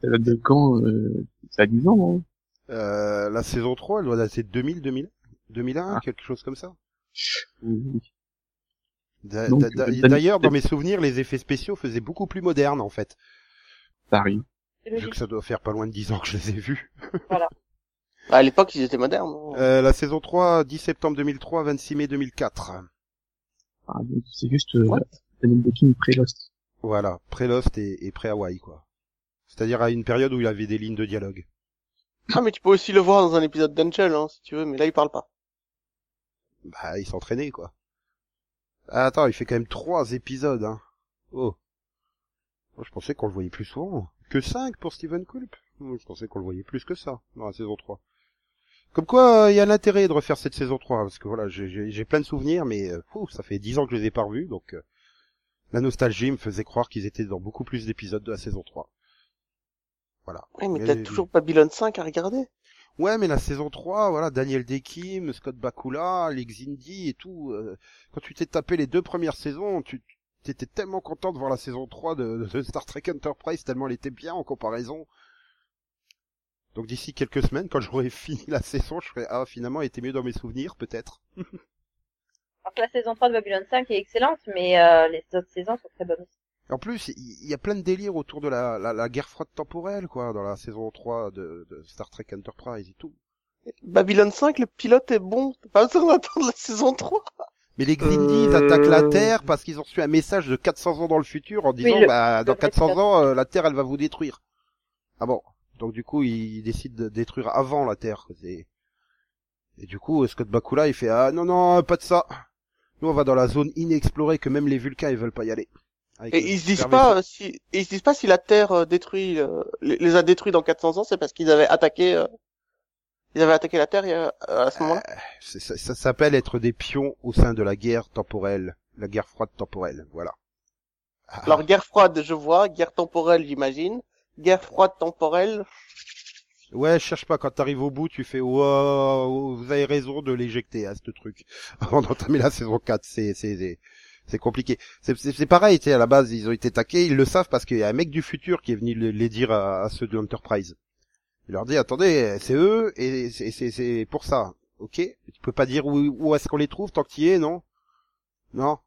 Ça date de quand euh, Ça a 10 ans, non Euh, la saison 3, elle doit dater de 2000, 2000, 2001, Ah. quelque chose comme ça. Oui. Euh, D'ailleurs, dans mes souvenirs, les effets spéciaux faisaient beaucoup plus modernes, en fait. C'est Vu que ça doit faire pas loin de 10 ans que je les ai vus. Bah, à l'époque, ils étaient modernes. hein. Euh, la saison 3, 10 septembre 2003, 26 mai 2004. Ah, donc c'est juste euh, Daniel Dekin pré-Lost. Voilà, pré-Lost et, et pré-Hawaii, quoi. C'est-à-dire à une période où il avait des lignes de dialogue. Ah, mais tu peux aussi le voir dans un épisode d'Angel, hein, si tu veux, mais là, il parle pas. Bah, il s'entraînait, quoi. Ah, attends, il fait quand même trois épisodes, hein. Oh. Moi, je pensais qu'on le voyait plus souvent. Que 5 pour Steven Culp. Je pensais qu'on le voyait plus que ça, dans la saison 3. Comme quoi, il y a l'intérêt de refaire cette saison 3, parce que voilà, j'ai- plein de souvenirs, mais euh, fou, ça fait 10 ans que je les ai pas revus, donc euh, la nostalgie me faisait croire qu'ils étaient dans beaucoup plus d'épisodes de la saison 3. Voilà. Oui, mais Mais- t'as toujours Babylon 5 à regarder. Ouais, mais la saison 3, voilà, Daniel Dekim, Scott Bakula, Alex Indy et tout. euh, quand tu t'es tapé les deux premières saisons, tu t'étais tellement content de voir la saison 3 de, de Star Trek Enterprise, tellement elle était bien en comparaison. Donc d'ici quelques semaines, quand j'aurai fini la saison, je ferai ah finalement elle était mieux dans mes souvenirs peut-être. Alors que la saison 3 de Babylon 5 est excellente, mais euh, les autres saisons sont très bonnes aussi. En plus, il il y, a plein de délires autour de la, la, la guerre froide temporelle quoi, dans la saison 3 de, de Star Trek Enterprise et tout. Babylon 5, le pilote est bon. T'as pas besoin d'attendre la saison 3. Mais les Xindi, ils Euh, attaquent la Terre parce qu'ils ont reçu un message de 400 ans dans le futur en disant, le- bah, dans le 400 fait- ans, euh, la Terre, elle va vous détruire. Ah bon. Donc du coup, ils décident de détruire avant la Terre. Et du coup, Scott Bakula, il fait, ah non, non, pas de ça. Nous, on va dans la zone inexplorée que même les Vulcains, ils veulent pas y aller. Avec Et ils se disent pas euh, si, ils se disent pas si la Terre euh, détruit, euh, les, les a détruits dans 400 ans, c'est parce qu'ils avaient attaqué, euh, ils avaient attaqué la Terre a- à ce moment-là. C'est- Ça, ça s'appelle être des pions au sein de la guerre temporelle. La guerre froide temporelle, voilà. Ah. Alors guerre froide, je vois, guerre temporelle, j'imagine. Guerre froide temporelle, Ouais, cherche pas, quand t'arrives au bout, tu fais, wow, vous avez raison de l'éjecter, à ce truc. Avant d'entamer la saison 4, c'est, c'est, c'est, compliqué. C'est, pareil, tu sais, à la base, ils ont été taqués, ils le savent parce qu'il y a un mec du futur qui est venu le- les dire à, à ceux de l'Enterprise. Il leur dit, attendez, c'est eux, et c'est, c'est, c'est pour ça. Ok? Tu peux pas dire où, où est-ce qu'on les trouve tant que tu y es, non? Non?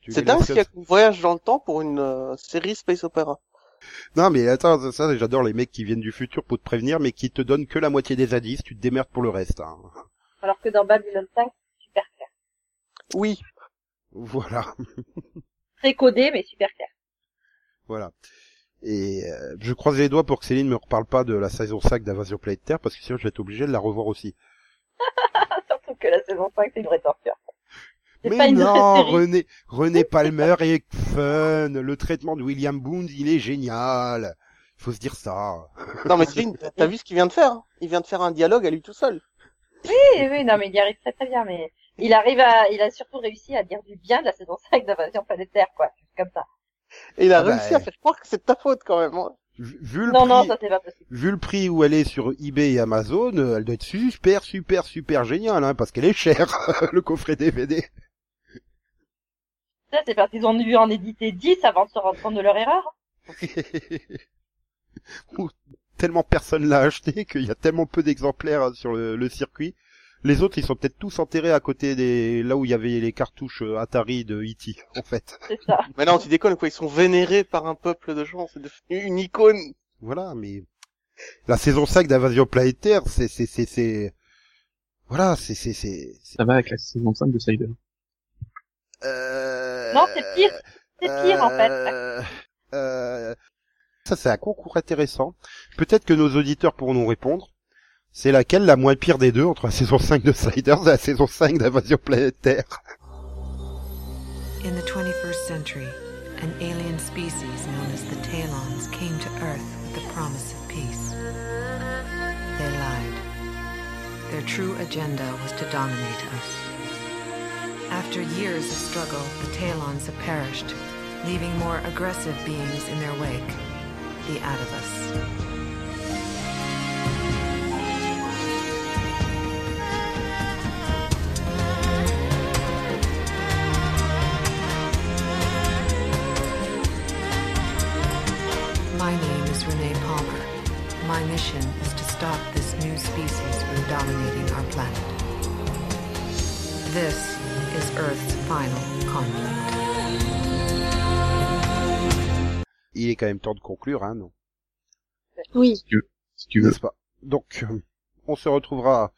Tu c'est dingue qu'il y a un voyage dans le temps pour une euh, série space opera. Non, mais attends, ça, ça, j'adore les mecs qui viennent du futur pour te prévenir, mais qui te donnent que la moitié des indices, tu te démerdes pour le reste, hein. Alors que dans Babylon 5, c'est super clair. Oui. Voilà. Très codé, mais super clair. Voilà. Et euh, je croise les doigts pour que Céline me reparle pas de la saison 5 d'Invasion Planète Terre, parce que sinon je vais être obligé de la revoir aussi. Surtout que la saison 5, c'est une vraie torture. Mais pas une vraie non. René, René Palmer est fun, le traitement de William Boone, il est génial. Il faut se dire ça. Non mais Céline, t'as- vu ce qu'il vient de faire hein? Il vient de faire un dialogue à lui tout seul. Oui, oui, non, mais il y arrive très très bien, mais il arrive à, il a surtout réussi à dire du bien de la saison 5 d'Invasion Planétaire, quoi. Juste comme ça. Et il a Ah bah, réussi à faire croire que c'est de ta faute quand même. hein. Vu le Non, prix, non, ça c'est pas possible. vu le prix où elle est sur eBay et Amazon, euh, elle doit être super, super, super géniale, hein, parce qu'elle est chère, le coffret DVD. Ça, c'est parce qu'ils ont dû en éditer 10 avant de se rendre compte de leur erreur. Ou tellement personne l'a acheté qu'il y a tellement peu d'exemplaires sur le, le circuit. Les autres, ils sont peut-être tous enterrés à côté des là où il y avait les cartouches euh, Atari de E.T. en fait. C'est ça. Mais non, tu déconnes quoi, ils sont vénérés par un peuple de gens, c'est devenu une icône. Voilà, mais la saison 5 d'Invasion Planétaire, c'est c'est c'est c'est voilà, c'est c'est c'est Ça va avec la saison 5 de Sider. euh... Non, c'est pire. C'est pire, en fait. Euh, euh, Ça, c'est un concours intéressant. Peut-être que nos auditeurs pourront nous répondre. C'est laquelle la moins pire des deux entre la saison 5 de Sliders et la saison 5 d'Invasion Planétaire? In the 21st century, an alien species known as the Talons came to Earth with the promise of peace. They lied. Their true agenda was to dominate us. After years of struggle, the Talons have perished, leaving more aggressive beings in their wake, the Atavus. Il est quand même temps de conclure, hein, non? Oui. Si tu veux. N'est-ce pas? Donc, on se retrouvera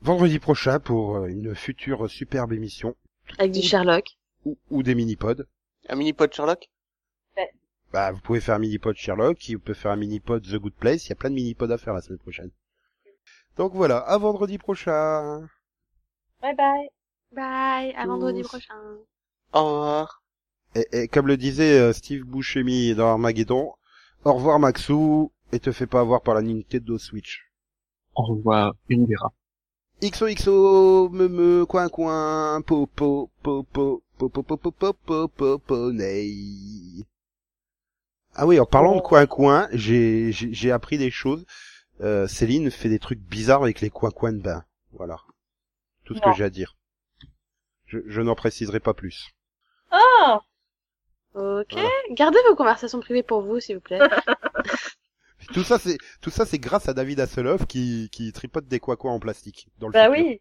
vendredi prochain pour euh, une future superbe émission Avec du Sherlock. ou, ou des mini-pods. Un mini-pod Sherlock? Bah, vous pouvez faire un mini-pod Sherlock, vous pouvez faire un mini-pod The Good Place, il y a plein de mini-pods à faire la semaine prochaine. Donc voilà, à vendredi prochain. Bye bye. Bye, à vendredi prochain. Au revoir. Et, et comme le disait euh, Steve Buscemi dans Armageddon, au revoir Maxou, et te fais pas avoir par la Nintendo Switch. Au revoir, et on verra. XOXO, me me, coin coin, po po, po po, po po po po po po po. Ah oui, en parlant de coin coin, j'ai j'ai j'ai appris des choses. Euh, Céline fait des trucs bizarres avec les coin coins de bain. Voilà. Tout ce Non. que j'ai à dire. Je, je n'en préciserai pas plus. Oh Ok. Voilà. Gardez vos conversations privées pour vous, s'il vous plaît. Tout ça c'est tout ça c'est grâce à David Hasselhoff qui qui tripote des coin coins en plastique dans le Bah futur. oui.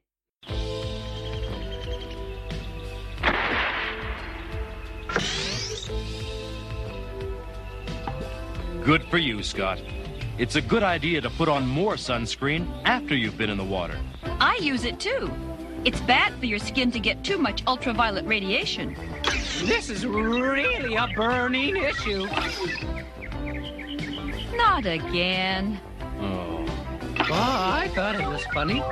Good for you, Scott. It's a good idea to put on more sunscreen after you've been in the water. I use it too. It's bad for your skin to get too much ultraviolet radiation. This is really a burning issue. Not again. Oh. Oh, I thought it was funny.